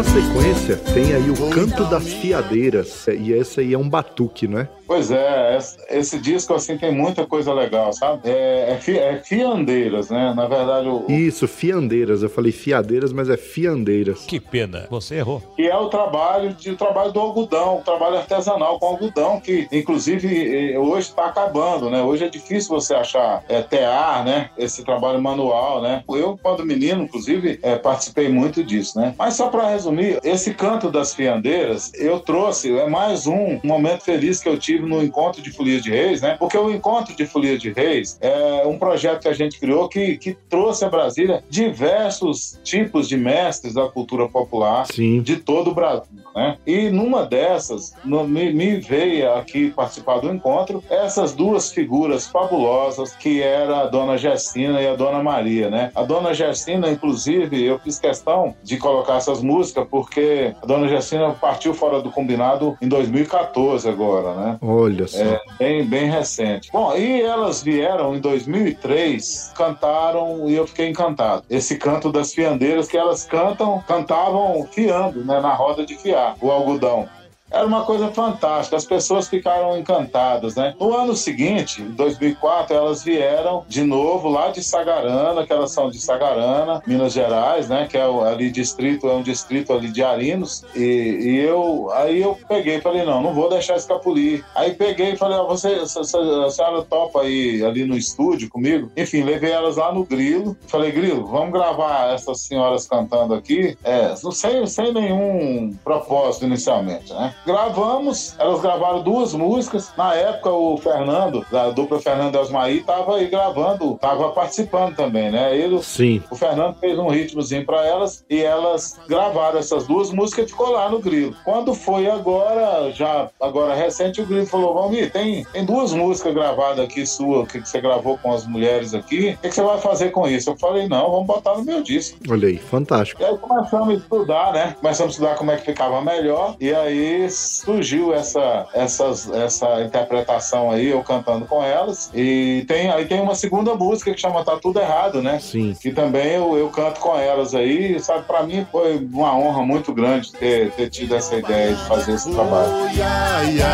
Na sequência, tem aí o Canto das Fiadeiras. E esse aí é um batuque, não é?
Pois é, esse, disco assim tem muita coisa legal, sabe? É, é, fi- é fiandeiras, né? Na verdade, o,
Isso, fiandeiras. Eu falei fiadeiras, mas é fiandeiras.
Que pena, você errou.
que é o trabalho de o trabalho do algodão, o trabalho artesanal com algodão, que inclusive hoje está acabando, né? Hoje é difícil você achar é, tear, né? Esse trabalho manual, né? Eu, quando menino, inclusive, eh, participei muito disso, né? Mas só para resumir, esse canto das fiandeiras, eu trouxe, é mais um momento feliz que eu tive no encontro de Folia de Reis, né? Porque o encontro de Folia de Reis é um projeto que a gente criou que, que trouxe a Brasília diversos tipos de mestres da cultura popular
Sim.
de todo o Brasil. Né? E numa dessas, no- me, me veio aqui participar do encontro essas duas figuras fabulosas, que era a dona Gessina e a dona Maria, né? A dona Gessina, inclusive, eu fiz questão de colocar essas músicas porque a dona Gessina partiu fora do combinado em 2014 agora, né?
Olha só.
É, bem, bem recente. Bom, e elas vieram em 2003, cantaram e eu fiquei encantado. Esse canto das fiandeiras que elas cantam, cantavam fiando, né, na roda de fiar, o algodão. Era uma coisa fantástica, as pessoas ficaram encantadas, né? No ano seguinte, em 2004, elas vieram de novo lá de Sagarana, que elas são de Sagarana, Minas Gerais, né? Que é ali distrito, é um distrito ali de Arinos. E, e eu, aí eu peguei e falei, não, não vou deixar escapulir. Aí peguei e falei, ó, você, a senhora topa aí ali no estúdio comigo? Enfim, levei elas lá no Grilo. Falei, Grilo, vamos gravar essas senhoras cantando aqui, é, sem, sem nenhum propósito inicialmente, né? Gravamos, elas gravaram duas músicas. Na época, o Fernando, da dupla Fernando Elsmaí, estava aí gravando, estava participando também, né? Ele,
Sim.
o Fernando fez um ritmozinho para elas e elas gravaram essas duas músicas e ficou lá no Grilo. Quando foi agora, já agora recente, o Grilo falou: Valmir, tem, tem duas músicas gravadas aqui sua, que você gravou com as mulheres aqui. O que, que você vai fazer com isso? Eu falei: não, vamos botar no meu disco.
Olha aí, fantástico.
E aí começamos a estudar, né? Começamos a estudar como é que ficava melhor. E aí surgiu essa, essas, essa interpretação aí, eu cantando com elas. E tem, aí tem uma segunda música que chama Tá Tudo Errado, né?
Sim.
Que também eu, eu canto com elas aí. Sabe, pra mim foi uma honra muito grande ter, ter tido essa ideia de fazer esse trabalho.
Ai, ai.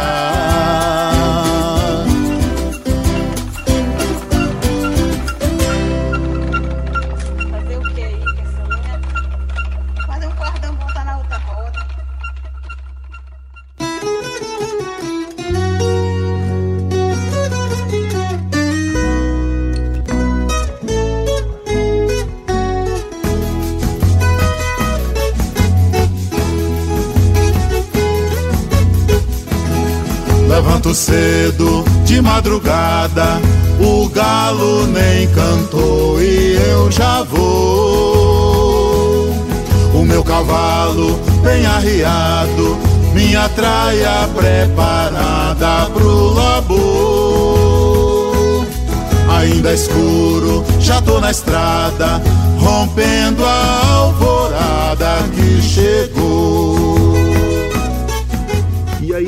Fazer
madrugada, o galo nem cantou e eu já vou. O meu cavalo bem arriado, minha traia preparada pro labor. Ainda escuro, já tô na estrada, rompendo a alvorada que chegou.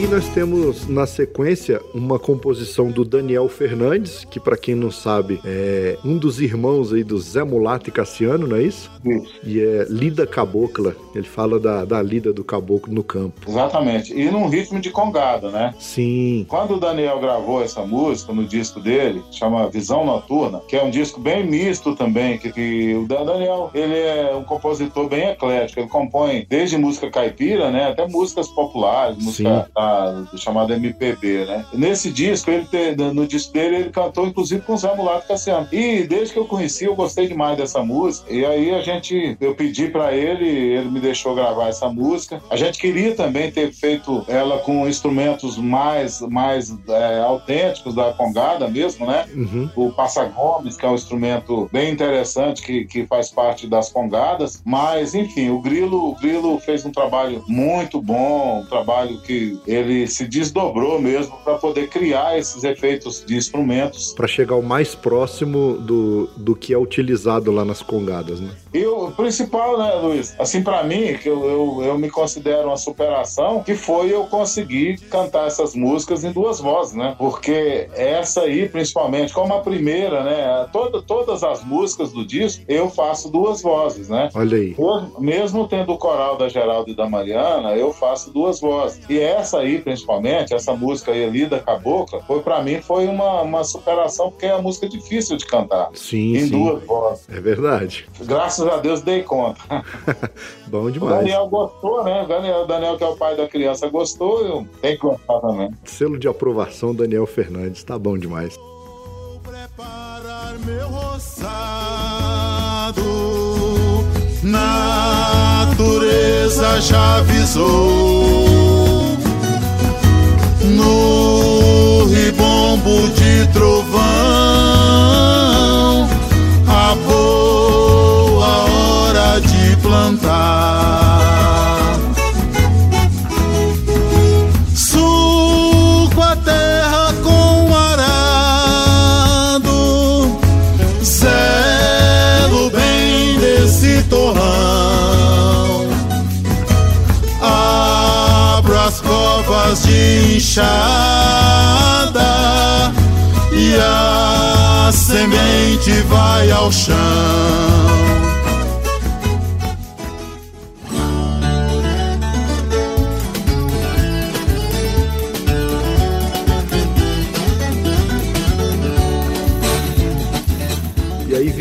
Nós temos na sequência uma composição do Daniel Fernandes, que pra quem não sabe é um dos irmãos aí do Zé Mulato e Cassiano, não é isso?
Isso.
E é Lida Cabocla. Ele fala da, da lida do caboclo no campo.
Exatamente. E num ritmo de congada, né?
Sim.
Quando o Daniel gravou essa música no disco dele, chama Visão Noturna, que é um disco bem misto também, que, que o Dan- Daniel, ele é um compositor bem eclético, ele compõe desde música caipira, né, até músicas populares, música da, do chamado MPB, né. Nesse disco, ele te- no disco dele, ele cantou inclusive com o Zé Mulato Cassiano. E desde que eu conheci, eu gostei demais dessa música, e aí a gente, eu pedi pra ele, ele me deixou gravar essa música. A gente queria também ter feito ela com instrumentos mais, mais é, autênticos da congada mesmo, né?
Uhum.
O Passa Gomes, que é um instrumento bem interessante que, que faz parte das congadas, mas enfim, o Grilo, o Grilo fez um trabalho muito bom, um trabalho que ele se desdobrou mesmo para poder criar esses efeitos de instrumentos.
Pra chegar o mais próximo do, do que é utilizado lá nas congadas, né?
E o principal, né, Luiz? Assim, para mim, que eu, eu, eu me considero uma superação, que foi eu conseguir cantar essas músicas em duas vozes, né? Porque essa aí, principalmente, como a primeira, né? Toda, todas as músicas do disco, eu faço duas vozes, né?
Olha aí.
Mesmo- Mesmo tendo o coral da Geraldo e da Mariana, eu faço duas vozes. E essa aí, principalmente, essa música aí, Lida Cabocla, foi para mim foi uma, uma superação, porque é uma música difícil de cantar.
Sim,
em
sim.
duas vozes.
É verdade.
Graças a Deus dei conta.
Bom
O
demais.
Daniel gostou, né? O Daniel, o Daniel, que é o pai da criança, gostou, eu tenho que gostar também.
Selo de aprovação, Daniel Fernandes. Tá bom demais.
preparar meu roçado. Natureza já avisou. No ribombo de trovão, a boa hora de plantar. Botas de enxada e a semente vai ao chão.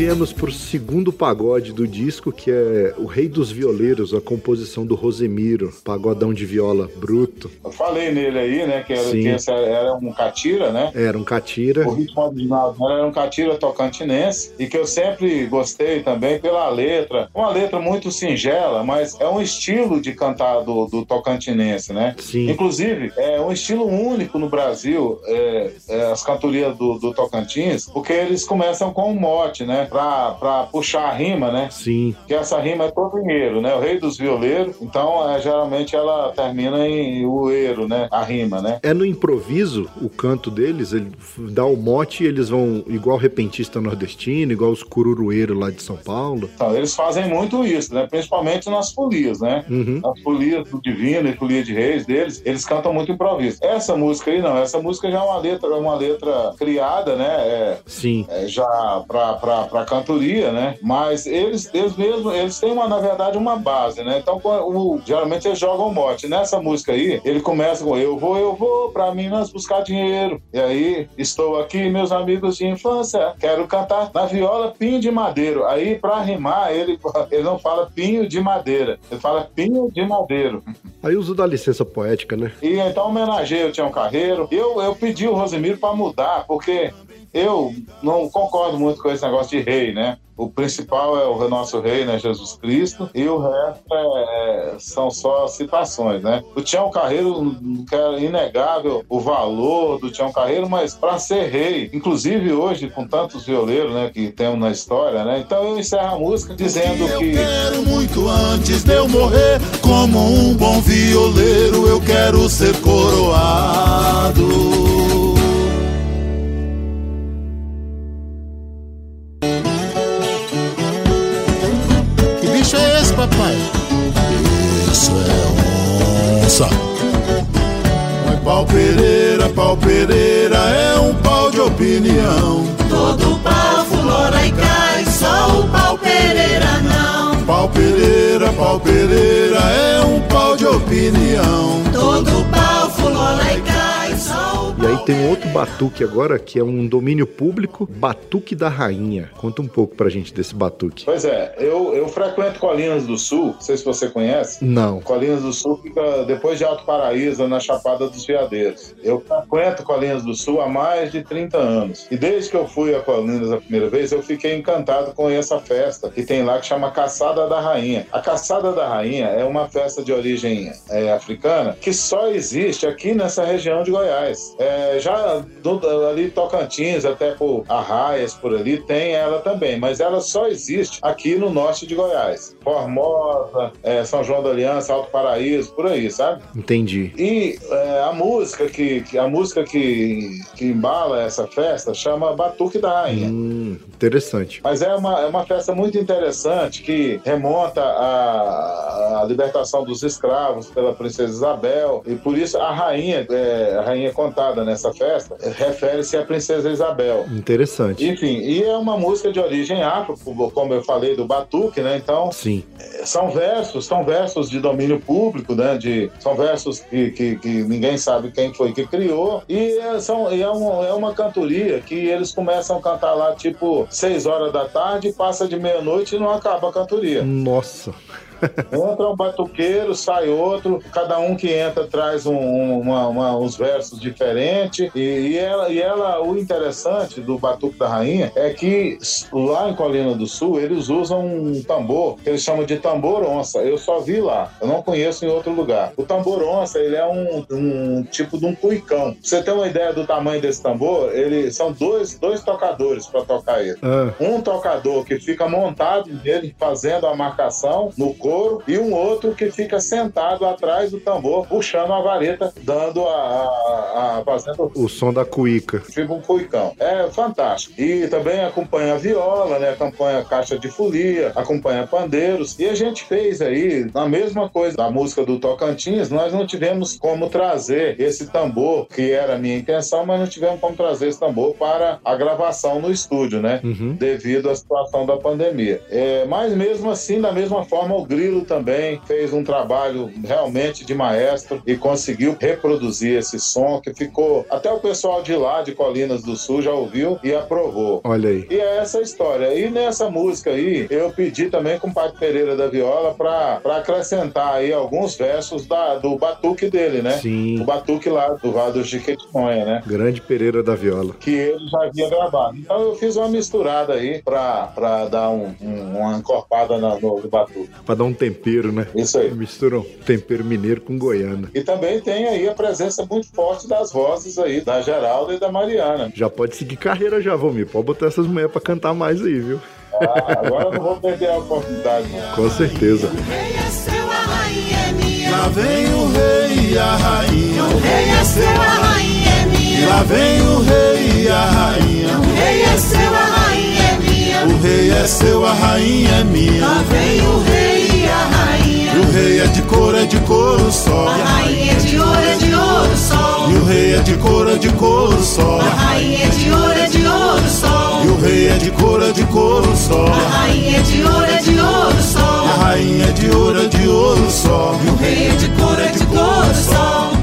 Aí viemos pro segundo pagode do disco, que é O Rei dos Violeiros, a composição do Rosemiro, pagodão de viola bruto.
Eu falei nele aí, né? Que era, que esse era um catira, né?
Era um catira.
O ritmo original era um catira tocantinense e que eu sempre gostei também pela letra. Uma letra muito singela, mas é um estilo de cantar do, do tocantinense, né?
Sim.
Inclusive, é um estilo único no Brasil, é, é, as cantorias do, do Tocantins, porque eles começam com um mote, né? Pra, pra puxar a rima, né?
Sim.
Que essa rima é todo dinheiro, né? O rei dos violeiros. Então, é, geralmente ela termina em ueiro, né? A rima, né?
É no improviso o canto deles, ele dá o mote e eles vão igual repentista nordestino, igual os cururueiros lá de São Paulo.
Então, eles fazem muito isso, né? Principalmente nas folias, né?
Uhum.
As folias do Divino e folia de Reis deles, eles cantam muito improviso. Essa música aí não, essa música já é uma letra, uma letra criada, né? É,
Sim.
é, já pra cantoria, né? Mas eles, eles mesmos, eles têm uma, na verdade, uma base, né? Então, quando o- geralmente eles jogam o mote. Nessa música aí, ele começa com eu vou, eu vou pra Minas buscar dinheiro. E aí, estou aqui, meus amigos de infância, quero cantar na viola pinho de madeiro. Aí, pra rimar, ele, ele não fala pinho de madeira, ele fala pinho de madeiro.
Aí uso da licença poética, né?
E então homenageei o Tião Carreiro. Eu, eu pedi o Rosemiro para mudar, porque eu não concordo muito com esse negócio de rei, né? O principal é o nosso rei, né? Jesus Cristo, e o resto é- são só citações, né? O Tião Carreiro, que é inegável o valor do Tião Carreiro, mas para ser rei, inclusive hoje, com tantos violeiros, né, que temos na história, né? Então eu encerro a música dizendo que.
Quero muito antes de eu morrer, como um bom violeiro, eu quero ser coroado. Pau Pereira é um pau de opinião.
Todo pau fulora e cai, só o pau Pereira não.
Pau Pereira, pau Pereira é um pau de opinião.
Todo pau fulora e cai, só o
E aí tem um outro batuque agora, que é um domínio público, Batuque da Rainha. Conta um pouco pra gente desse batuque.
Pois é, eu, eu frequento Colinas do Sul, não sei se você conhece.
Não.
Colinas do Sul fica depois de Alto Paraíso, na Chapada dos Veadeiros. Eu frequento Colinas do Sul há mais de 30 anos. E desde que eu fui a Colinas a primeira vez, eu fiquei encantado com essa festa que tem lá que chama Caçada da Rainha. A Caçada da Rainha é uma festa de origem é, africana que só existe aqui nessa região de Goiás. É, já do, ali Tocantins, até por Arraias, por ali, tem ela também, mas ela só existe aqui no norte de Goiás. Formosa, é, São João da Aliança, Alto Paraíso, por aí, sabe?
Entendi.
E é, a música que, que- a música que, que embala essa festa chama Batuque da Rainha.
Hum, interessante.
Mas é uma, é uma festa muito interessante que remonta à, à libertação dos escravos pela princesa Isabel. E por isso a rainha, é, a rainha contada nessa festa, refere-se à princesa Isabel.
Interessante.
Enfim, e é uma música de origem afro, como eu falei, do batuque, né? Então,
Sim.
são versos, são versos de domínio público, né? De, são versos que, que, que ninguém sabe quem foi que criou. E é, são, e é, uma, é uma cantoria que eles começam a cantar lá, tipo, seis horas da tarde, passa de meia-noite e não acaba a cantoria.
Nossa.
Entra um batuqueiro, sai outro, cada um que entra traz um- um- uma- uma- uns versos diferentes. E, e ela, e ela, o interessante do Batuque da Rainha é que lá em Colina do Sul eles usam um tambor que eles chamam de tambor onça. Eu só vi lá, eu não conheço em outro lugar. O tambor onça ele é um, um tipo de um cuicão. Pra você ter uma ideia do tamanho desse tambor, ele são dois, dois tocadores para tocar ele.
Ah,
Um tocador que fica montado nele, fazendo a marcação no corpo couro, e um outro que fica sentado atrás do tambor, puxando a vareta, dando a, a, a fazendo
O som da cuíca.
fica um cuicão. É fantástico. E também acompanha a viola, né? Acompanha a caixa de folia, acompanha pandeiros. E a gente fez aí, na mesma coisa da música do Tocantins, nós não tivemos como trazer esse tambor, que era a minha intenção, mas não tivemos como trazer esse tambor para a gravação no estúdio, né?
Uhum.
Devido à situação da pandemia. É, mas mesmo assim, da mesma forma, o Grilo também fez um trabalho realmente de maestro e conseguiu reproduzir esse som que ficou. Até o pessoal de lá, de Colinas do Sul, já ouviu e aprovou.
Olha aí.
E é essa história. E nessa música aí, eu pedi também com o Padre Pereira da Viola pra acrescentar aí alguns versos da, do batuque dele, né?
Sim.
O batuque lá do Vado Chiquetinhonha, né?
Grande Pereira da Viola.
Que ele já havia gravado. Então eu fiz uma misturada aí pra dar um, um- uma encorpada no, no batuque.
Pra dar um tempero, né?
Isso aí.
Misturam tempero mineiro com goiana.
E também tem aí a presença muito forte das vozes aí, da Geralda e da Mariana.
Já pode seguir carreira já, Valmir. Pode botar essas mulheres pra cantar mais aí, viu?
Ah, agora eu não vou perder a oportunidade, não.
Com certeza.
rei seu, a rainha minha.
Lá vem o rei e a rainha.
O rei é seu, a rainha é minha.
Lá vem o rei e a rainha.
O rei é seu, a rainha é minha.
O rei é seu, a rainha é minha.
Lá vem o rei
o rei é de couro, é de couro só.
A rainha é de ouro, é de ouro sol.
E o rei é de couro, é de couro só.
A rainha é de ouro, é de ouro sol.
E o rei é de couro, é de couro só.
A rainha é de ouro, é de ouro.
E a rainha é de ouro, é de ouro só.
O rei é de couro, é de couro sol.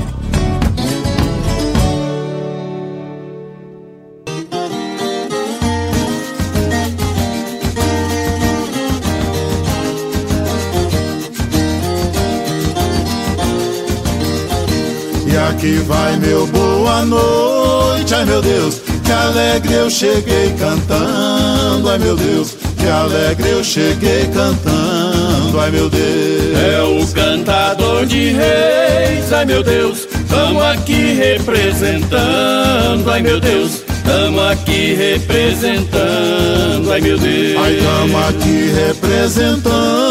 E aqui vai meu boa noite, ai meu Deus, que alegre eu cheguei cantando, ai meu Deus, que alegre eu cheguei cantando, ai meu Deus.
É o cantador de reis, ai meu Deus, estamos aqui representando, ai meu Deus, estamos aqui representando, ai meu Deus.
Ai, tamo aqui representando,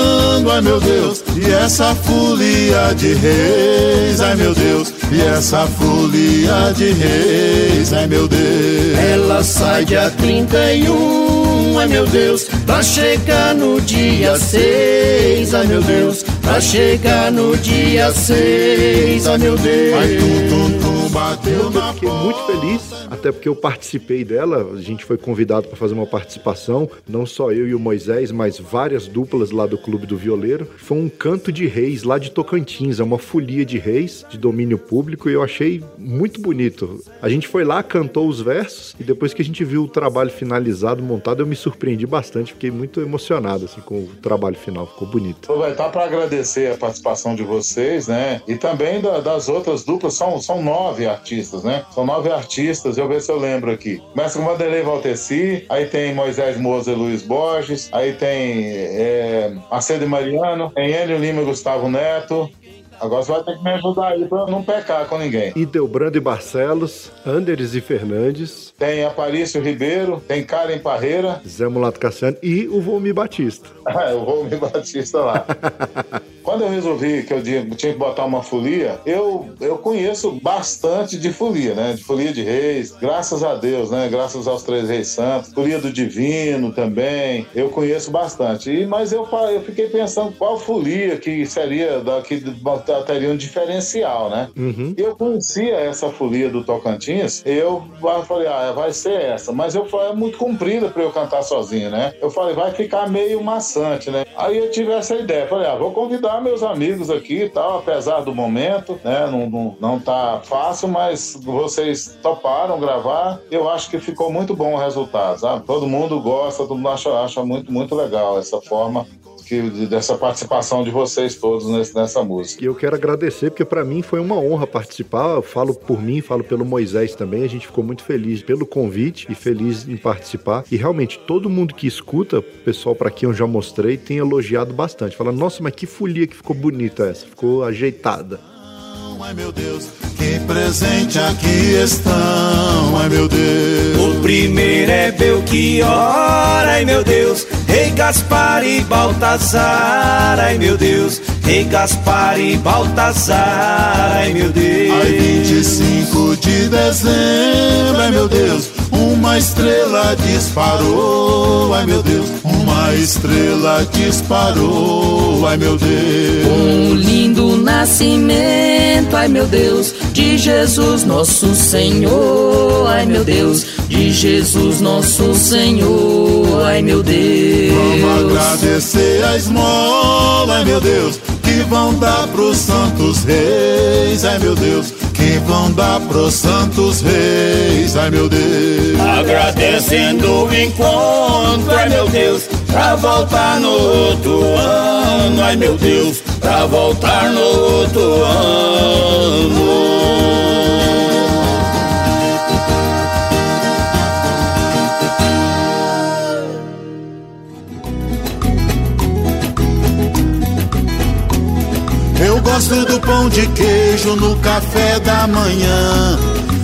ai meu Deus, e essa folia de reis, ai meu Deus, e essa folia de reis, ai meu Deus.
Ela sai dia 31, ai meu Deus, pra chegar no dia 6, ai meu Deus, pra chegar no dia 6, ai meu Deus.
Ai, tum, tum, tum, bateu
Eu
na
fiquei muito feliz, até porque eu participei dela. A gente foi convidado para fazer uma participação, não só eu e o Moisés, mas várias duplas lá do Clube do Violeiro. Foi um canto de reis lá de Tocantins, é uma folia de reis de domínio público e eu achei muito bonito. A gente foi lá, cantou os versos e depois que a gente viu o trabalho finalizado, montado, eu me surpreendi bastante, fiquei muito emocionado assim com o trabalho final, ficou bonito.
Aproveitar para agradecer a participação de vocês, né? E também da- das outras duplas, são, são nove artistas, né? São nove artistas, eu ver se eu lembro aqui. Começa com Vanderlei Valteci, aí tem Moisés Moza e Luiz Borges, aí tem é, Macedo e Mariano, tem Hélio Lima e Gustavo Neto. Agora você vai ter que me ajudar aí pra não pecar com ninguém.
Idelbrando e Barcelos, Anderes e Fernandes,
Tem Aparício Ribeiro, tem Karen Parreira,
Zé Mulato Cassiano e o Volmir Batista.
eu vou me Batista lá. Quando eu resolvi que eu tinha que botar uma folia, eu, eu conheço bastante de folia, né? De folia de reis, graças a Deus, né? Graças aos três reis santos. Folia do divino também, eu conheço bastante. E, mas eu, eu fiquei pensando qual folia que seria, da, que teria um diferencial, né?
Uhum.
Eu conhecia essa folia do Tocantins, eu falei, ah, vai ser essa. Mas eu falei, é muito comprida pra eu cantar sozinho, né? Eu falei, vai ficar meio maçante, né? Aí eu tive essa ideia, falei, ah, vou convidar meus amigos aqui e tal, apesar do momento, né? Não, não, não tá fácil, mas vocês toparam gravar. Eu acho que ficou muito bom o resultado, sabe? Todo mundo gosta, todo mundo acha, acha muito, muito legal essa forma que, dessa participação de vocês todos nesse- nessa música.
E eu quero agradecer, porque para mim foi uma honra participar. Eu falo por mim, falo pelo Moisés também. A gente ficou muito feliz pelo convite e feliz em participar. E realmente, todo mundo que escuta, pessoal para quem eu já mostrei, tem elogiado bastante. Falando, nossa, mas que folia que ficou bonita essa, ficou ajeitada.
Ai meu Deus, que presente aqui estão, ai meu Deus.
O primeiro é Belchior, ai meu Deus. Rei Gaspar e Baltazar, ai meu Deus. Rei Gaspar e Baltazar, ai meu Deus.
Ai 25 de dezembro, ai meu Deus. Uma estrela disparou, ai meu Deus. Uma estrela disparou, ai meu Deus.
Um lindo nascimento, ai meu Deus, de Jesus nosso Senhor, ai meu Deus, de Jesus nosso Senhor, ai meu Deus.
Vamos agradecer a esmola, ai meu Deus, que vão dar pros santos reis, ai meu Deus, que vão dar pros santos reis, ai meu Deus.
Agradecendo o encontro, ai meu Deus, pra voltar no outro ano, ai meu Deus, pra voltar no outro ano.
Gosto do pão de queijo no café da manhã.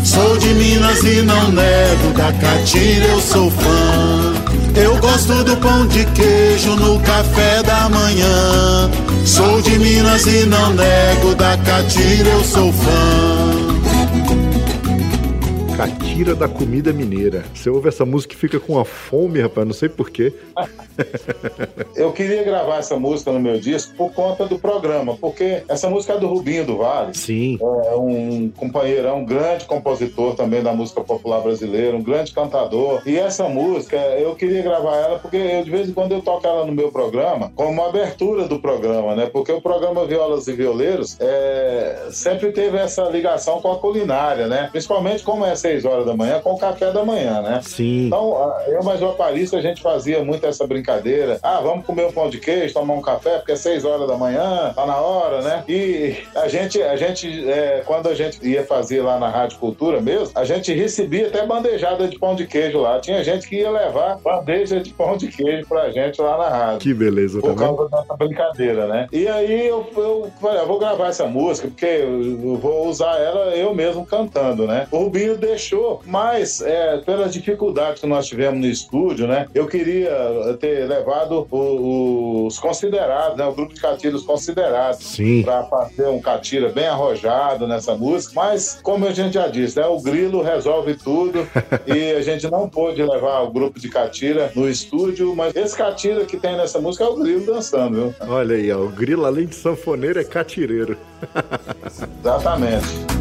Sou de Minas e não nego, da catira eu sou fã. Eu gosto do pão de queijo no café da manhã. Sou de Minas e não nego, da catira eu sou fã.
Catira da comida mineira. Você ouve essa música e fica com uma fome, rapaz, não sei porquê.
Eu queria gravar essa música no meu disco por conta do programa, porque essa música é do Rubinho do Vale.
Sim.
É um companheiro, é um grande compositor também da música popular brasileira, um grande cantador. E essa música, eu queria gravar ela porque eu, de vez em quando eu toco ela no meu programa, como abertura do programa, né? Porque o programa Violas e Violeiros é, sempre teve essa ligação com a culinária, né? Principalmente como é seis horas da manhã, com o café da manhã, né?
Sim.
Então, a- eu mais o Aparício, a gente fazia muito essa brincadeira. Ah, vamos comer um pão de queijo, tomar um café, porque é seis horas da manhã, tá na hora, né? E a gente, a gente é, quando a gente ia fazer lá na Rádio Cultura mesmo, a gente recebia até bandejada de pão de queijo lá. Tinha gente que ia levar bandeja de pão de queijo pra gente lá na rádio.
Que beleza, tá
Por
vendo?
causa dessa brincadeira, né? E aí eu, eu falei, ah, vou gravar essa música, porque eu vou usar ela eu mesmo cantando, né? O Rubinho deixou, mas é, pelas dificuldades que nós tivemos no estúdio, né? Eu queria ter levado o- os considerados, né? O grupo de catilhos considerados.
Sim.
Pra fazer um catira bem arrojado nessa música. Mas, como a gente já disse, né? O grilo resolve tudo e a gente não pôde levar o grupo de catira no estúdio, mas esse catira que tem nessa música é o grilo dançando, viu?
Olha aí, ó, o grilo, além de sanfoneiro, é catireiro.
Exatamente.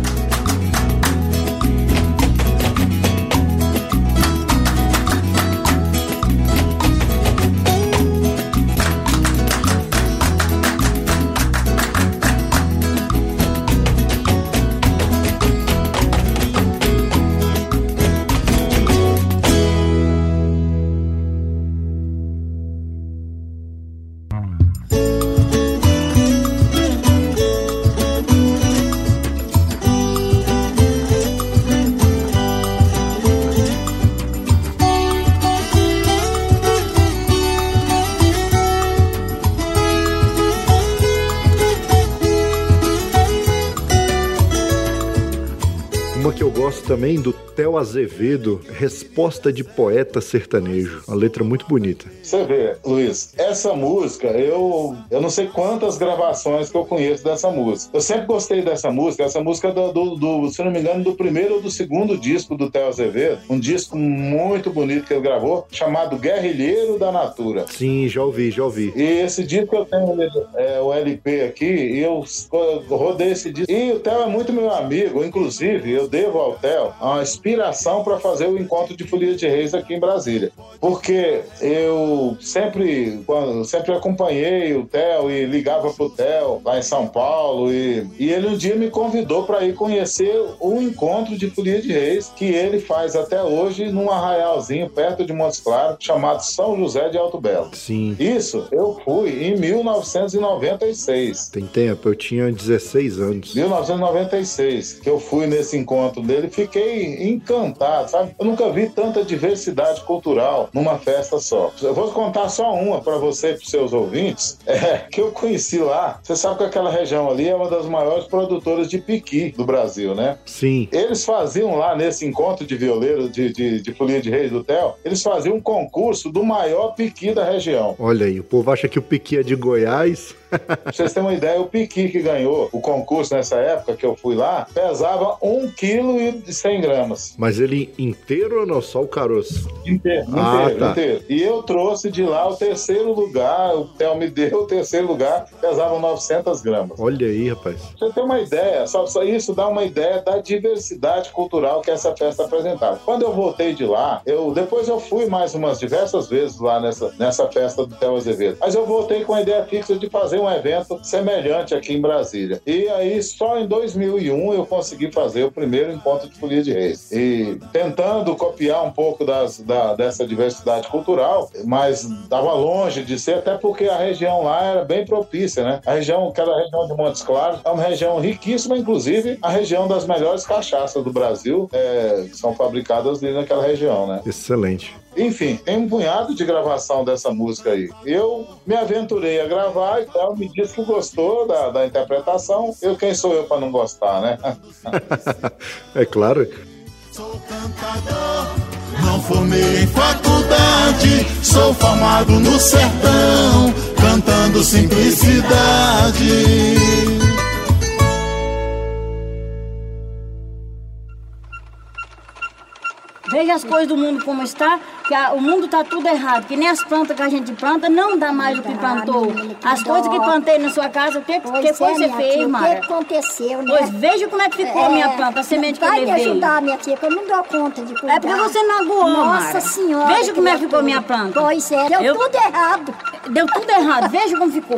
Azevedo, Resposta de Poeta Sertanejo. Uma letra muito bonita.
Você vê, Luiz, essa música, eu, eu não sei quantas gravações que eu conheço dessa música. Eu sempre gostei dessa música, essa música é do, do, do, se não me engano, do primeiro ou do segundo disco do Theo Azevedo, um disco muito bonito que ele gravou, chamado Guerrilheiro da Natura.
Sim, já ouvi, já ouvi.
E esse disco eu tenho é, o LP aqui, e eu, eu rodei esse disco. E o Theo é muito meu amigo, inclusive eu devo ao Theo uma inspiração para fazer o encontro de Folia de Reis aqui em Brasília. Porque eu sempre, quando, sempre acompanhei o Theo e ligava pro Theo lá em São Paulo. E, e ele um dia me convidou para ir conhecer o encontro de Folia de Reis, que ele faz até hoje num arraialzinho perto de Montes Claros, chamado São José de Alto Belo.
Sim.
Isso, eu fui em 1996.
Tem tempo, eu tinha 16 anos.
1996, que eu fui nesse encontro dele fiquei encantado, sabe? Eu nunca vi tanta diversidade cultural numa festa só. Eu vou contar só uma para você e para seus ouvintes, é, que eu conheci lá. Você sabe que aquela região ali é uma das maiores produtoras de piqui do Brasil, né?
Sim.
Eles faziam lá nesse encontro de violeiros de, de, de folia de reis do Tel, eles faziam um concurso do maior piqui da região.
Olha aí, o povo acha que o piqui é de Goiás.
Pra vocês terem uma ideia, o piqui que ganhou o concurso nessa época que eu fui lá, pesava 1 kg e 100 gramas.
Mas ele inteiro ou não? Só o caroço?
Inteiro,
Ah,
inteiro,
tá.
inteiro. E eu trouxe de lá o terceiro lugar, o Theo me deu o terceiro lugar, pesava 900 gramas.
Olha aí, rapaz.
Pra você ter uma ideia, só, só isso dá uma ideia da diversidade cultural que essa festa apresentava. Quando eu voltei de lá, eu depois eu fui mais umas diversas vezes lá nessa, nessa festa do Theo Azevedo. Mas eu voltei com a ideia fixa de fazer um evento semelhante aqui em Brasília. E aí, só em 2001 eu consegui fazer o primeiro encontro de folia de reis. E tentando copiar um pouco das, da- dessa diversidade cultural, mas estava longe de ser, até porque a região lá era bem propícia, né? A região, aquela região de Montes Claros, é uma região riquíssima, inclusive a região das melhores cachaças do Brasil, é, são fabricadas ali naquela região, né?
Excelente.
Enfim, tem um punhado de gravação dessa música aí. Eu me aventurei a gravar e tal, me disse que gostou da, da interpretação. Eu, quem sou eu para não gostar, né?
É claro.
Não formei em faculdade, sou formado no sertão, cantando simplicidade.
Veja as coisas do mundo como está, que a- o mundo está tudo errado, que nem as plantas que a gente planta não dá mais o que plantou. As coisas que plantei na sua casa, o que, que
Pois
foi que
é,
você fez,
tia, o
Mara?
que aconteceu, né?
Pois veja como é que ficou a minha planta, a semente que eu
Vai me
levei.
ajudar, minha tia, que eu não dou conta de cuidar.
É porque você não aguou,
Nossa
Mara.
senhora.
Veja como é que ficou
criatura.
minha planta.
Pois é, deu
Eu-
tudo errado.
Deu tudo errado, veja como ficou.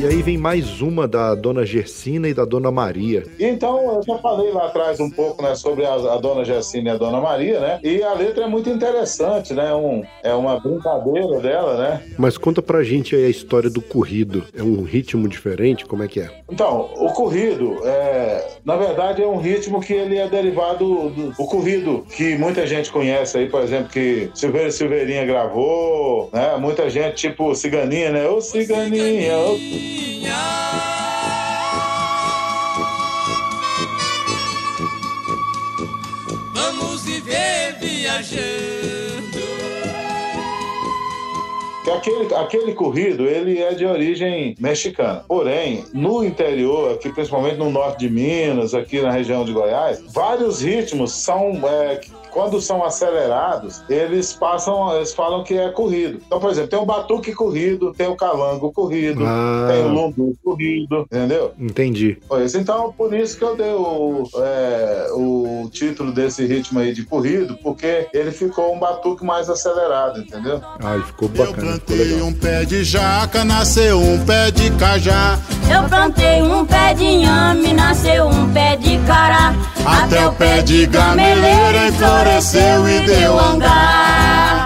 E aí vem mais uma da dona Gersina e da dona Maria.
Então, eu já falei lá atrás um pouco né, sobre a, a dona Jacina e a dona Maria, né? E a letra é muito interessante, né? Um, é uma brincadeira dela, né?
Mas conta pra gente aí a história do corrido. É um ritmo diferente? Como é que é?
Então, o corrido, é, na verdade, é um ritmo que ele é derivado do o corrido, que muita gente conhece aí, por exemplo, que Silveira Silveirinha gravou, né? Muita gente, tipo Ciganinha, né? Ô Ciganinha, ô...
Vamos viver viajando.
Que aquele, aquele corrido, ele é de origem mexicana. Porém, no interior, aqui principalmente no norte de Minas, aqui na região de Goiás, vários ritmos são... é, quando são acelerados, eles passam, eles falam que é corrido. Então, por exemplo, tem o batuque corrido, tem o calango corrido,
Ah.
tem o lumbu corrido, entendeu?
Entendi.
Pois, então, por isso que eu dei o, é, o título desse ritmo aí de corrido, porque ele ficou um batuque mais acelerado, entendeu?
Ai, ficou bacana, ficou legal.
Plantei um pé de jaca, nasceu um pé de cajá.
Eu plantei um pé de inhame, nasceu um pé de cará.
Até o pé de gameleira enfloresceu e deu
hangar.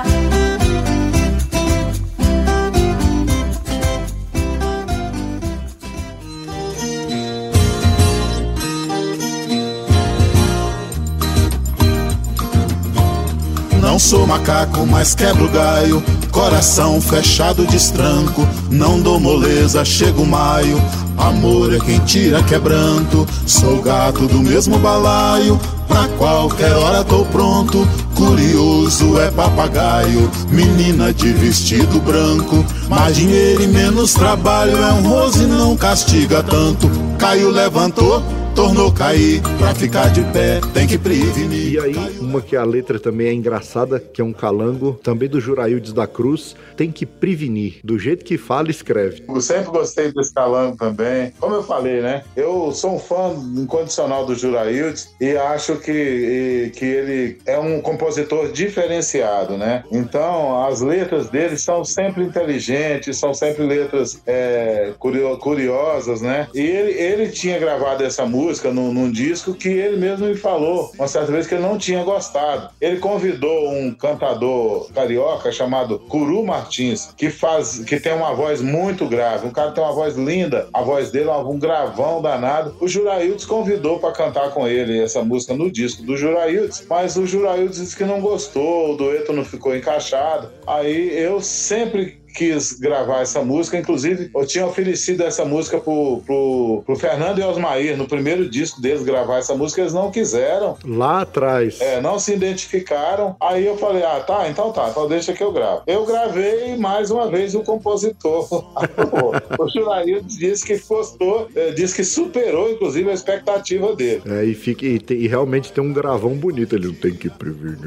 Não sou macaco, mas quebro galho. Coração fechado de estranco. Não dou moleza, chego maio. Amor é quem tira quebranto. Sou gato do mesmo balaio. Pra qualquer hora tô pronto. Curioso é papagaio. Menina de vestido branco. Mais dinheiro e menos trabalho. É um rose, não castiga tanto. Caiu, levantou. Tornou cair, pra ficar de pé tem que prevenir.
E aí, uma que a letra também é engraçada, que é um calango, também do Juraildes da Cruz, tem que prevenir. Do jeito que fala, escreve.
Eu sempre gostei desse calango também. Como eu falei, né? Eu sou um fã incondicional do Juraildes e acho que, e- que ele é um compositor diferenciado, né? Então, as letras dele são sempre inteligentes, são sempre letras é, curio- curiosas, né? E ele, ele tinha gravado essa música música num, num disco que ele mesmo me falou uma certa vez que ele não tinha gostado. Ele convidou um cantador carioca chamado Curu Martins, que faz, que tem uma voz muito grave. Um cara tem uma voz linda, a voz dele é um gravão danado. O Juraildes convidou para cantar com ele essa música no disco do Juraildes, mas o Juraildes disse que não gostou, o dueto não ficou encaixado. Aí eu sempre quis gravar essa música. Inclusive, eu tinha oferecido essa música pro, pro, pro Fernando e Osmair, no primeiro disco deles, gravar essa música, eles não quiseram.
Lá atrás.
É, não se identificaram. Aí eu falei, ah, tá, então tá, então deixa que eu gravo. Eu gravei mais uma vez o compositor. o Churail disse que gostou, eh, disse que superou, inclusive, a expectativa dele.
É, e, fica, e, tem- e realmente tem um gravão bonito ali, não tem que prevenir.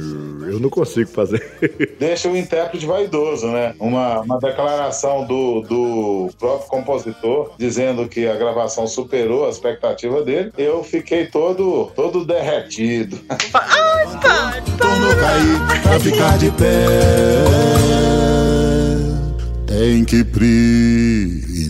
Eu não consigo fazer.
Deixa o intérprete vaidoso, né? Uma, uma declaração do, do próprio compositor dizendo que a gravação superou a expectativa dele. Eu fiquei todo, todo derretido.
Tornou cair pra ficar de pé. Tem que prevenir.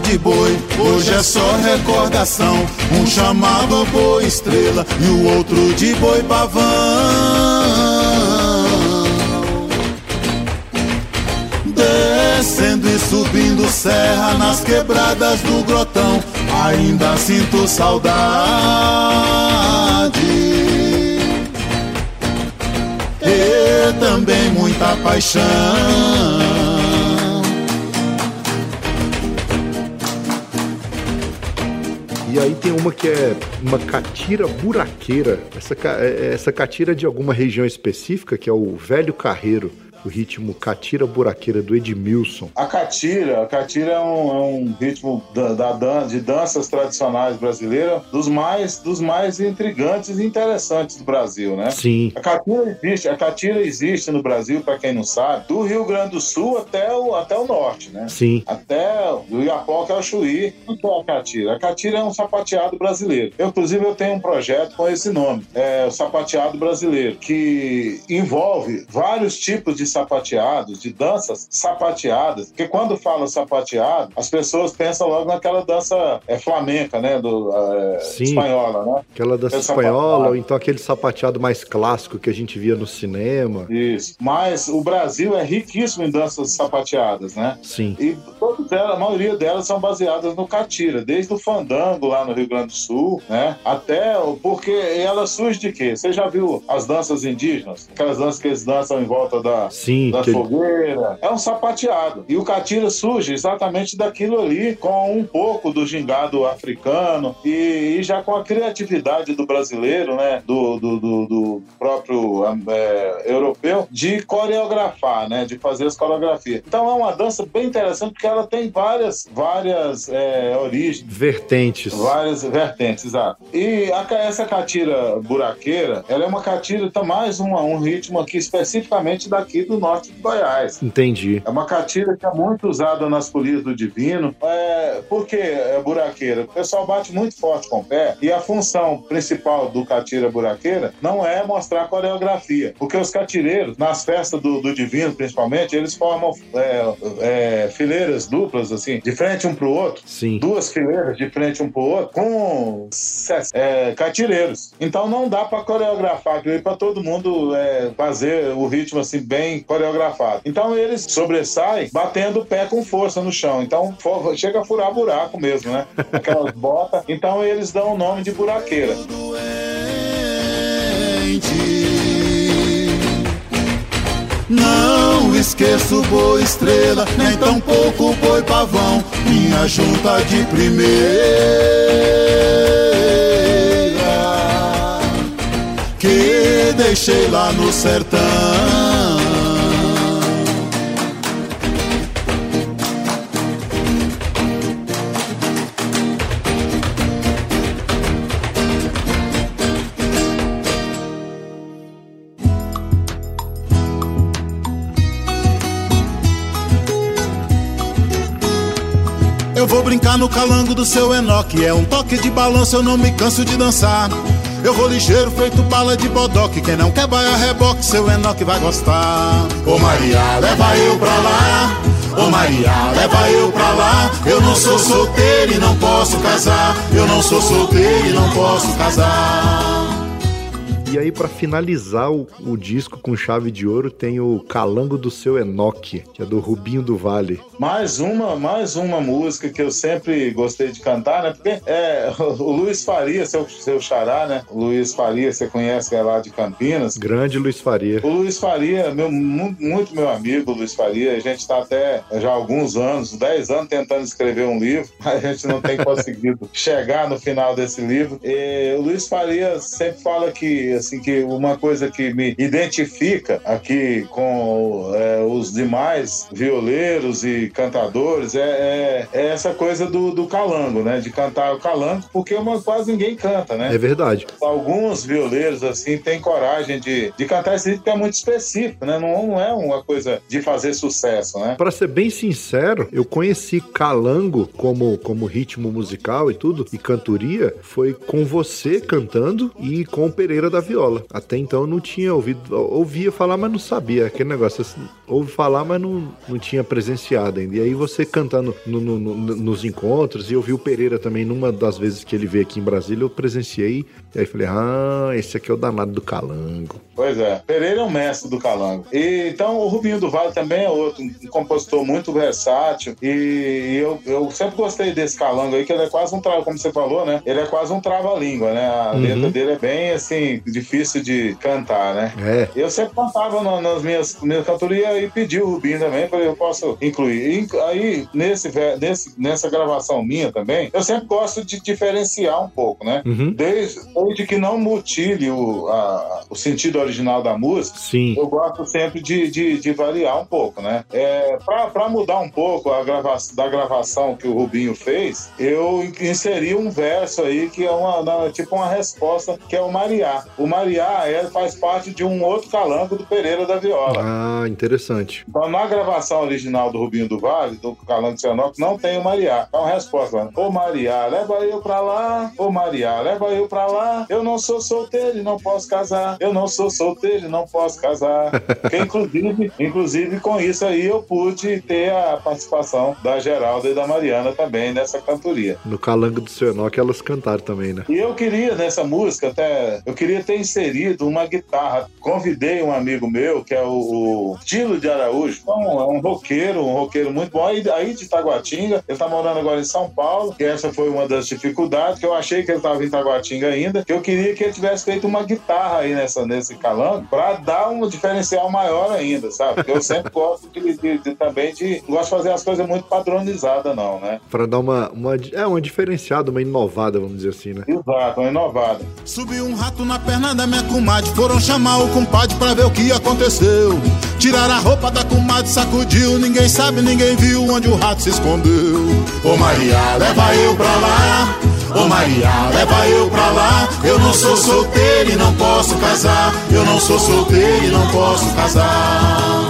De boi, hoje é só recordação. Um chamava boi estrela e o outro de boi pavão. Descendo e subindo serra nas quebradas do grotão, ainda sinto saudade. E também muita paixão.
E aí tem uma que é uma catira buraqueira. Essa, ca- é- essa catira é de alguma região específica, que é o Velho Carreiro. O ritmo catira buraqueira do Edmilson.
A catira, a catira é um, é um ritmo da, da dan- de danças tradicionais brasileiras dos mais, dos mais intrigantes e interessantes do Brasil, né?
Sim.
A catira existe, a catira existe no Brasil, para quem não sabe, do Rio Grande do Sul até o, até o norte, né?
Sim.
Até o Iapoca ao Chuí. O que é a catira? A catira é um sapateado brasileiro. Eu, inclusive, eu tenho um projeto com esse nome, é o sapateado brasileiro, que envolve vários tipos de sapateados, de danças sapateadas, porque quando fala sapateado, as pessoas pensam logo naquela dança é, flamenca, né? Do, é,
Sim.
espanhola, né?
Aquela dança
Aquele
espanhola, ou então aquele sapateado mais clássico que a gente via no cinema.
Isso. Mas o Brasil é riquíssimo em danças sapateadas, né?
Sim.
E elas, a maioria delas são baseadas no catira, desde o fandango lá no Rio Grande do Sul, né? Até porque ela surge de quê? Você já viu as danças indígenas? Aquelas danças que eles dançam em volta da,
Sim,
da
que
fogueira. É um sapateado. E o catira surge exatamente daquilo ali, com um pouco do gingado africano e, e já com a criatividade do brasileiro, né? Do, do, do- do próprio é, europeu, de coreografar, né? De fazer as coreografias. Então é uma dança bem interessante porque ela tem várias, várias é, origens.
Vertentes.
Várias vertentes, exato. E a essa catira buraqueira, ela é uma catira, então mais uma- um ritmo aqui especificamente daqui do norte de Goiás.
Entendi.
É uma catira que é muito usada nas folias do divino. É, por que é buraqueira? O pessoal bate muito forte com o pé e a função principal do catira buraqueira não é mostrar a coreografia. Porque os catireiros, nas festas do, do divino principalmente, eles formam é, é, fileiras duplas, assim, de frente um pro outro.
Sim.
Duas fileiras de frente um pro outro, com é, catireiros. Então não dá pra coreografar aquilo pra todo mundo é, fazer o ritmo assim bem coreografado. Então eles sobressaem batendo o pé com força no chão. Então fo- chega a furar buraco mesmo, né? Aquelas botas. Então eles dão o nome de buraqueira.
Não esqueço boi estrela, nem tampouco boi pavão, minha junta de primeira. Que deixei lá no sertão. Vou brincar no calango do seu Enoque. É um toque de balanço, eu não me canso de dançar. Eu vou ligeiro, feito bala de bodoque. Quem não quer baiar reboque, seu Enoque vai gostar. Ô Maria, leva eu pra lá. Ô Maria, leva eu pra lá. Eu não sou solteiro e não posso casar. Eu não sou solteiro e não posso casar.
E aí, pra finalizar o, o disco com chave de ouro, tem o Calango do Seu Enoque, que é do Rubinho do Vale.
Mais uma, mais uma música que eu sempre gostei de cantar, né? Porque é, o Luiz Faria, seu, seu xará, né? O Luiz Faria, você conhece, é lá de Campinas.
Grande Luiz Faria.
O Luiz Faria, meu, mu- muito meu amigo, Luiz Faria. A gente tá até já há alguns anos, 10 anos, tentando escrever um livro, mas a gente não tem conseguido chegar no final desse livro. E o Luiz Faria sempre fala que, assim, que uma coisa que me identifica aqui com é, os demais violeiros e cantadores é, é- é essa coisa do, do calango, né? De cantar o calango, porque uma, quase ninguém canta, né?
É verdade.
Alguns violeiros, assim, têm coragem de, de cantar esse ritmo que é muito específico, né? Não, não é uma coisa de fazer sucesso, né?
Pra ser bem sincero, eu conheci calango como, como ritmo musical e tudo, e cantoria, foi com você cantando e com o Pereira da Viola. Até então eu não tinha ouvido, ouvia falar, mas não sabia. Aquele negócio, assim, ouve falar, mas não, não tinha presenciado ainda. E aí você cantando no- no- no- nos encontros, e eu vi o Pereira também, numa das vezes que ele veio aqui em Brasília, eu presenciei, e aí falei, ah, esse aqui é o danado do calango.
Pois é, Pereira é um mestre do calango. E, então, o Rubinho do Vale também é outro, um compositor muito versátil. E eu, eu sempre gostei desse calango aí, que ele é quase um trava, como você falou, né? Ele é quase um trava-língua, né? A
Uhum.
letra dele é bem, assim, difícil de cantar, né?
É.
Eu sempre cantava no- nas minhas, minhas cantorias e pedi o Rubinho também, falei, eu posso incluir. E aí, nesse, nesse, nessa gravação minha também, eu sempre gosto de diferenciar um pouco, né?
Uhum.
Desde, desde que não mutile o, a- o sentido original da música,
Sim.
eu gosto sempre de, de, de variar um pouco, né? É, para mudar um pouco a grava da gravação que o Rubinho fez, eu in- inseri um verso aí que é uma, tipo uma resposta, que é o Mariá. O Mariá faz parte de um outro calango do Pereira da Viola.
Ah, interessante.
Então, na gravação original do Rubinho do Vale, do Calango de Cianópolis, não tem o Mariá. Uma resposta. né? Ô Mariá, leva eu pra lá. Ô Mariá, leva eu pra lá. Eu não sou solteiro e não posso casar. Eu não sou solteiro e não posso casar. Porque, inclusive, inclusive, com isso aí eu pude ter a participação da Geralda e da Mariana também nessa cantoria.
No calango do Enoque elas cantaram também, né?
E eu queria, nessa música, até. Eu queria ter inserido uma guitarra. Convidei um amigo meu, que é o, o Tilo de Araújo. Então, é um roqueiro, um roqueiro muito bom. Aí, aí de Taguatinga, ele tá morando agora em São Paulo. E essa foi uma das dificuldades, que eu achei que ele tava em Taguatinga ainda. Que eu queria que ele tivesse feito uma guitarra aí nessa, nesse calango, pra dar um diferencial maior ainda, sabe? Porque eu sempre gosto de, de- de- também de. Não gosto de fazer as coisas muito padronizadas, não, né?
Pra dar uma, uma, é, uma diferenciada, uma inovada, vamos dizer assim, né?
Exato, uma inovada.
Subiu um rato na perna da minha comadre. Foram chamar o compadre pra ver o que aconteceu. Tiraram a roupa da comadre, sacudiu. Ninguém sabe, ninguém viu onde o rato se escondeu. Ô Maria, leva eu pra lá. Ô Maria, leva eu pra lá. Eu não sou solteiro e não posso casar. Eu não sou solteiro e não posso casar.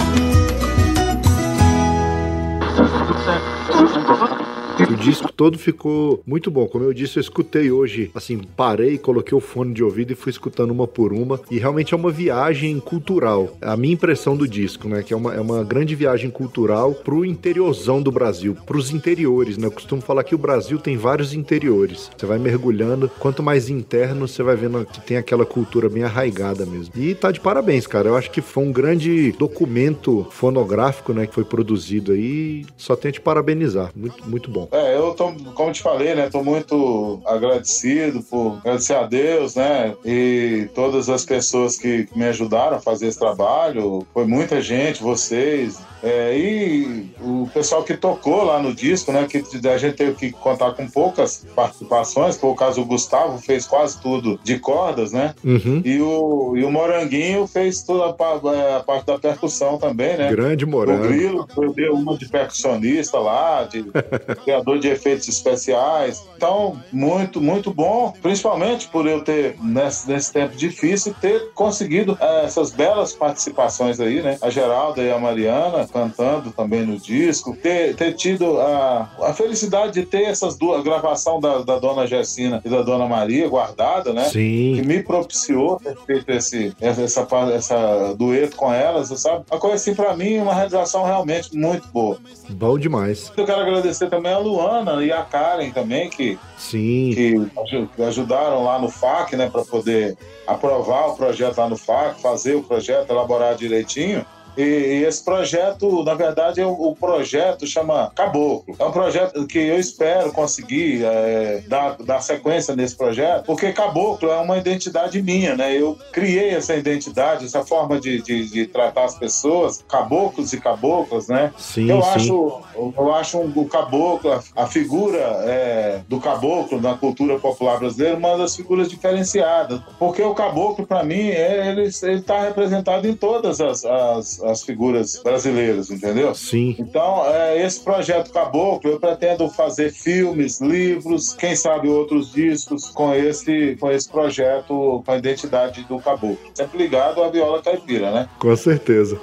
O disco todo ficou muito bom. Como eu disse, eu escutei hoje, assim, parei, coloquei o fone de ouvido e fui escutando uma por uma. E realmente é uma viagem cultural. A minha impressão do disco, né? Que é uma, é uma grande viagem cultural pro interiorzão do Brasil, pros interiores, né? Eu costumo falar que o Brasil tem vários interiores. Você vai mergulhando, quanto mais interno, você vai vendo que tem aquela cultura bem arraigada mesmo. E tá de parabéns, cara. Eu acho que foi um grande documento fonográfico, né? Que foi produzido aí. Só tenho a te parabenizar. Muito, muito bom.
É, eu tô, como te falei, né, tô muito agradecido por agradecer a Deus, né, e todas as pessoas que me ajudaram a fazer esse trabalho. Foi muita gente, vocês, é, e o pessoal que tocou lá no disco, né, que a gente teve que contar com poucas participações, por caso o Gustavo fez quase tudo de cordas, né,
Uhum.
e o, e o Moranguinho fez toda a, é, a parte da percussão também, né.
Grande
O
Morango.
Grilo, eu dei uma de percussionista lá, de criador de efeitos especiais. Então, muito, muito bom, principalmente por eu ter, nesse, nesse tempo difícil, ter conseguido eh, essas belas participações aí, né? A Geralda e a Mariana, Cantando também no disco, ter, ter tido a, a felicidade de ter essas duas, a gravação da, da dona Gessina e da dona Maria guardada, né?
Sim.
Que me propiciou ter feito esse, essa, essa, essa dueto com elas, sabe? Uma coisa assim, pra mim, uma realização realmente muito boa.
Bom demais.
Eu quero agradecer também a Luana e a Karen também, que,
Sim.
que ajudaram lá no FAC, né, para poder aprovar o projeto lá no FAC, fazer o projeto, elaborar direitinho. E, e esse projeto, na verdade, é o, o projeto chama Caboclo. É um projeto que eu espero conseguir é, dar, dar sequência nesse projeto, porque Caboclo é uma identidade minha, né? Eu criei essa identidade, essa forma de, de, de tratar as pessoas, caboclos e caboclas, né?
Sim,
eu
sim.
acho eu acho um, o caboclo, a, a figura é, do caboclo na cultura popular brasileira, uma das figuras diferenciadas. Porque o caboclo, para mim, é, ele está representado em todas as, as, as figuras brasileiras, entendeu?
Sim.
Então, é, esse projeto Caboclo, eu pretendo fazer filmes, livros, quem sabe outros discos com esse, com esse projeto, com a identidade do Caboclo. Sempre ligado à viola caipira, né?
Com certeza.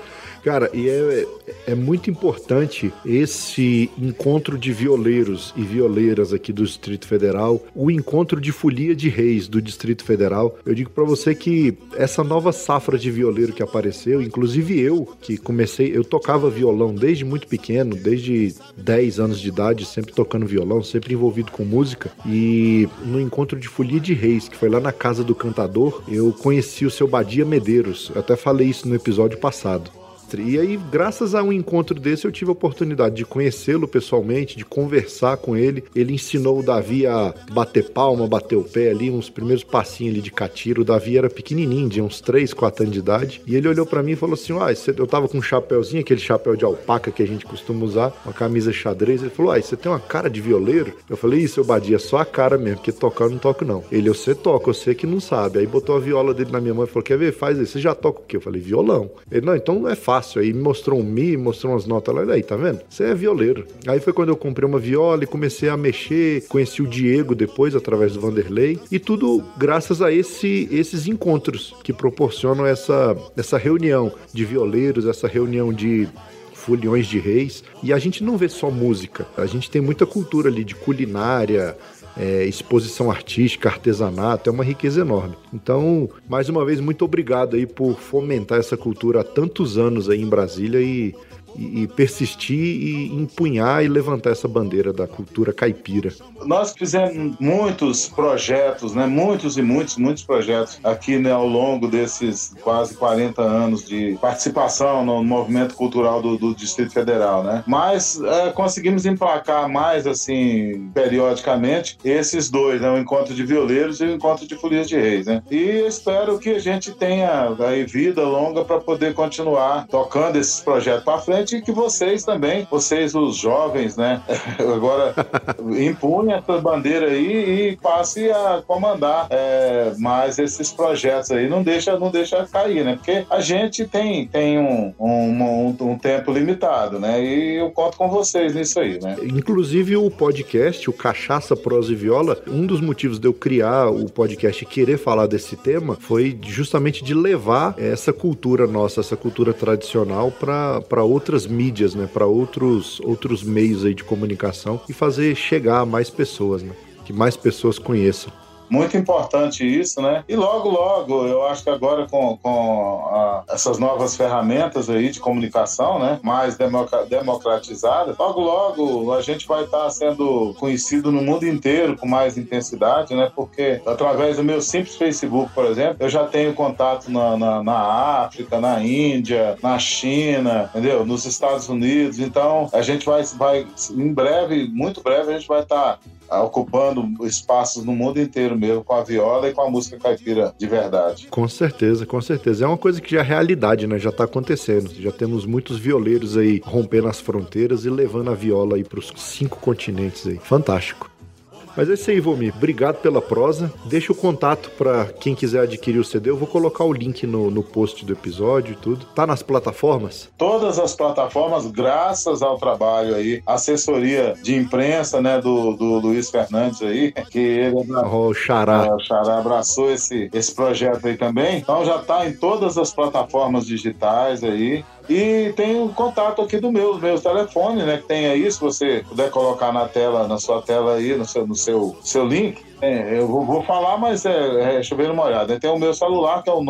Cara, e é, é muito importante esse encontro de violeiros e violeiras aqui do Distrito Federal, o encontro de folia de reis do Distrito Federal. Eu digo para você que essa nova safra de violeiro que apareceu, inclusive eu, que comecei, eu tocava violão desde muito pequeno, desde 10 anos de idade, sempre tocando violão, sempre envolvido com música. E no encontro de folia de reis, que foi lá na casa do cantador, eu conheci o seu Badia Medeiros. Eu até falei isso no episódio passado. E aí, graças a um encontro desse, eu tive a oportunidade de conhecê-lo pessoalmente, de conversar com ele. Ele ensinou o Davi a bater palma, bater o pé ali, uns primeiros passinhos ali de catira. O Davi era pequenininho, de uns 3, 4 anos de idade. E ele olhou para mim e falou assim: Ah, eu tava com um chapéuzinho, aquele chapéu de alpaca que a gente costuma usar, uma camisa xadrez. Ele falou: Ah, você tem uma cara de violeiro? Eu falei: Isso, eu badia só a cara mesmo, porque tocar eu não toco não. Ele, você toca, você que não sabe. Aí botou a viola dele na minha mão e falou: Quer ver? Faz aí, você já toca o quê? Eu falei: Violão. Ele, não, então não é fácil fácil. Aí mostrou um Mi, mostrou umas notas lá. Aí, tá vendo? Você é violeiro. Aí foi quando eu comprei uma viola e comecei a mexer. Conheci o Diego depois, através do Vanderlei. E tudo graças a esse, esses encontros que proporcionam essa, essa reunião de violeiros, essa reunião de foliões de reis. E a gente não vê só música, a gente tem muita cultura ali de culinária, é, exposição artística, artesanato, é uma riqueza enorme. Então, mais uma vez, muito obrigado aí por fomentar essa cultura há tantos anos aí em Brasília e, e, persistir e empunhar e levantar essa bandeira da cultura caipira.
Nós fizemos muitos projetos, né? Muitos e muitos, muitos projetos aqui né, ao longo desses quase 40 anos de participação no movimento cultural do, do Distrito Federal, né? Mas é, conseguimos emplacar mais, assim, periodicamente, esses dois, né? O encontro de violeiros e o encontro de folias de reis, né? E espero que a gente tenha aí vida longa para poder continuar tocando esses projetos para frente e que vocês também, vocês os jovens, né? Agora impunham essa bandeira aí e passe a comandar é, mais esses projetos aí. Não deixa, não deixa cair, né? Porque a gente tem, tem um, um, um, um tempo limitado, né? E eu conto com vocês nisso aí, né?
Inclusive o podcast, o Cachaça, Prosa e Viola, um dos motivos de eu criar o podcast e querer falar desse tema foi justamente de levar essa cultura nossa, essa cultura tradicional para outras mídias, né? Para outros, outros meios aí de comunicação e fazer chegar a mais pessoas, né? Que mais pessoas conheçam.
Muito importante isso, né? E logo, logo, eu acho que agora com, com a, essas novas ferramentas aí de comunicação, né? Mais democra democratizadas, logo, logo a gente vai estar sendo conhecido no mundo inteiro com mais intensidade, né? Porque através do meu simples Facebook, por exemplo, eu já tenho contato na, na, na África, na Índia, na China, entendeu? Nos Estados Unidos. Então, a gente vai, vai em breve, muito breve, a gente vai estar ocupando espaços no mundo inteiro mesmo com a viola e com a música caipira de verdade.
Com certeza, com certeza. É uma coisa que já é realidade, né? Já tá acontecendo. Já temos muitos violeiros aí rompendo as fronteiras e levando a viola aí pros cinco continentes aí. Fantástico. Mas é isso aí, Vomir. Obrigado pela prosa. Deixa o contato para quem quiser adquirir o CD. Eu vou colocar o link no, no post do episódio e tudo. Tá nas plataformas?
Todas as plataformas, graças ao trabalho aí, assessoria de imprensa, né, do, do Luiz Fernandes aí, que ele
oh, o Xará.
É, o Xará abraçou esse, esse projeto aí também. Então já tá em todas as plataformas digitais aí. E tem o contato aqui do meu, meus telefone, né? Que tem aí, se você puder colocar na tela, na sua tela aí, no seu, no seu, seu link. É, eu vou, vou falar, mas é, é chovendo uma olhada. Tem o meu celular, que é o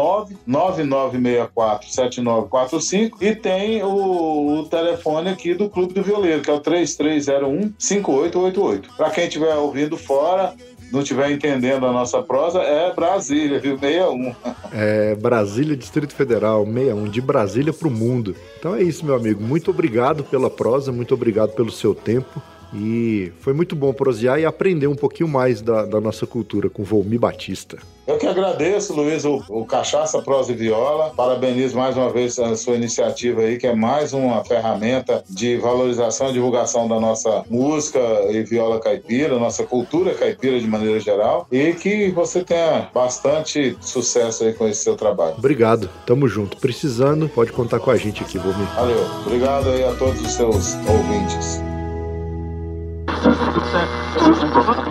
999647945, e tem o, o telefone aqui do Clube do Violeiro, que é o 3301-5888. Para quem estiver ouvindo fora, não estiver entendendo a nossa prosa, é Brasília, viu? 61.
É Brasília, Distrito Federal, 61, de Brasília para o mundo. Então é isso, meu amigo. Muito obrigado pela prosa, muito obrigado pelo seu tempo. E foi muito bom prosear e aprender um pouquinho mais da, da nossa cultura com Volmi Batista.
Eu que agradeço, Luiz, o, o, Cachaça, Prosa e Viola. Parabenizo mais uma vez a sua iniciativa aí, que é mais uma ferramenta de valorização e divulgação da nossa música e viola caipira, nossa cultura caipira de maneira geral. E que você tenha bastante sucesso aí com esse seu trabalho.
Obrigado, tamo junto. Precisando, pode contar com a gente aqui, Volmi.
Valeu. Obrigado aí a todos os seus ouvintes.
Thank you.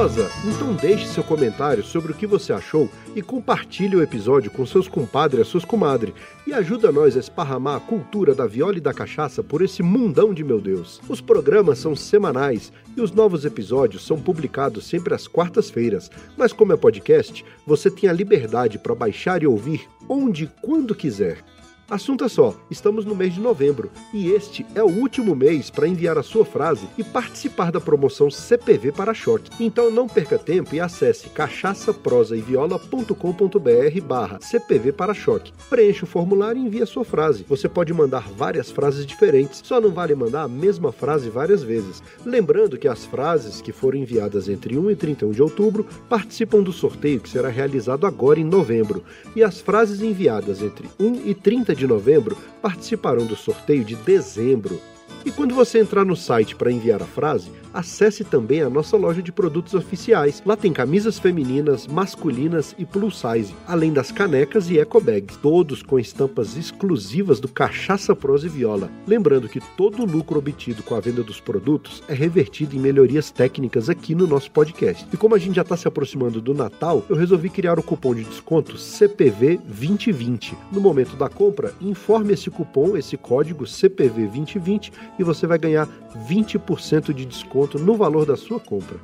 Prosa? Então deixe seu comentário sobre o que você achou e compartilhe o episódio com seus compadres e suas comadres e ajuda nós a esparramar a cultura da viola e da cachaça por esse mundão de meu Deus. Os programas são semanais e os novos episódios são publicados sempre às quartas-feiras, mas como é podcast, você tem a liberdade para baixar e ouvir onde e quando quiser. Assunto é só, estamos no mês de novembro e este é o último mês para enviar a sua frase e participar da promoção CPV para choque. Então não perca tempo e acesse cachaçaprosaeviola.com.br barra CPV para choque. Preencha o formulário e envie a sua frase. Você pode mandar várias frases diferentes, só não vale mandar a mesma frase várias vezes. Lembrando que as frases que foram enviadas entre 1 e 31 de outubro participam do sorteio que será realizado agora em novembro. E as frases enviadas entre 1 e 30 de de novembro participarão do sorteio de dezembro. E quando você entrar no site para enviar a frase, acesse também a nossa loja de produtos oficiais. Lá tem camisas femininas, masculinas e plus size, além das canecas e eco bags, todos com estampas exclusivas do Cachaça Prosa e Viola. Lembrando que todo o lucro obtido com a venda dos produtos é revertido em melhorias técnicas aqui no nosso podcast. E como a gente já está se aproximando do Natal, eu resolvi criar o cupom de desconto CPV 2020. No momento da compra, informe esse cupom, esse código CPV 2020 e você vai ganhar 20% de desconto no valor da sua compra.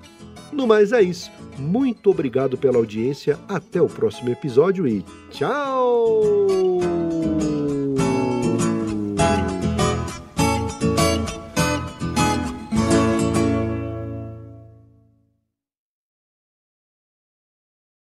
No mais é isso. Muito obrigado pela audiência. Até o próximo episódio e tchau!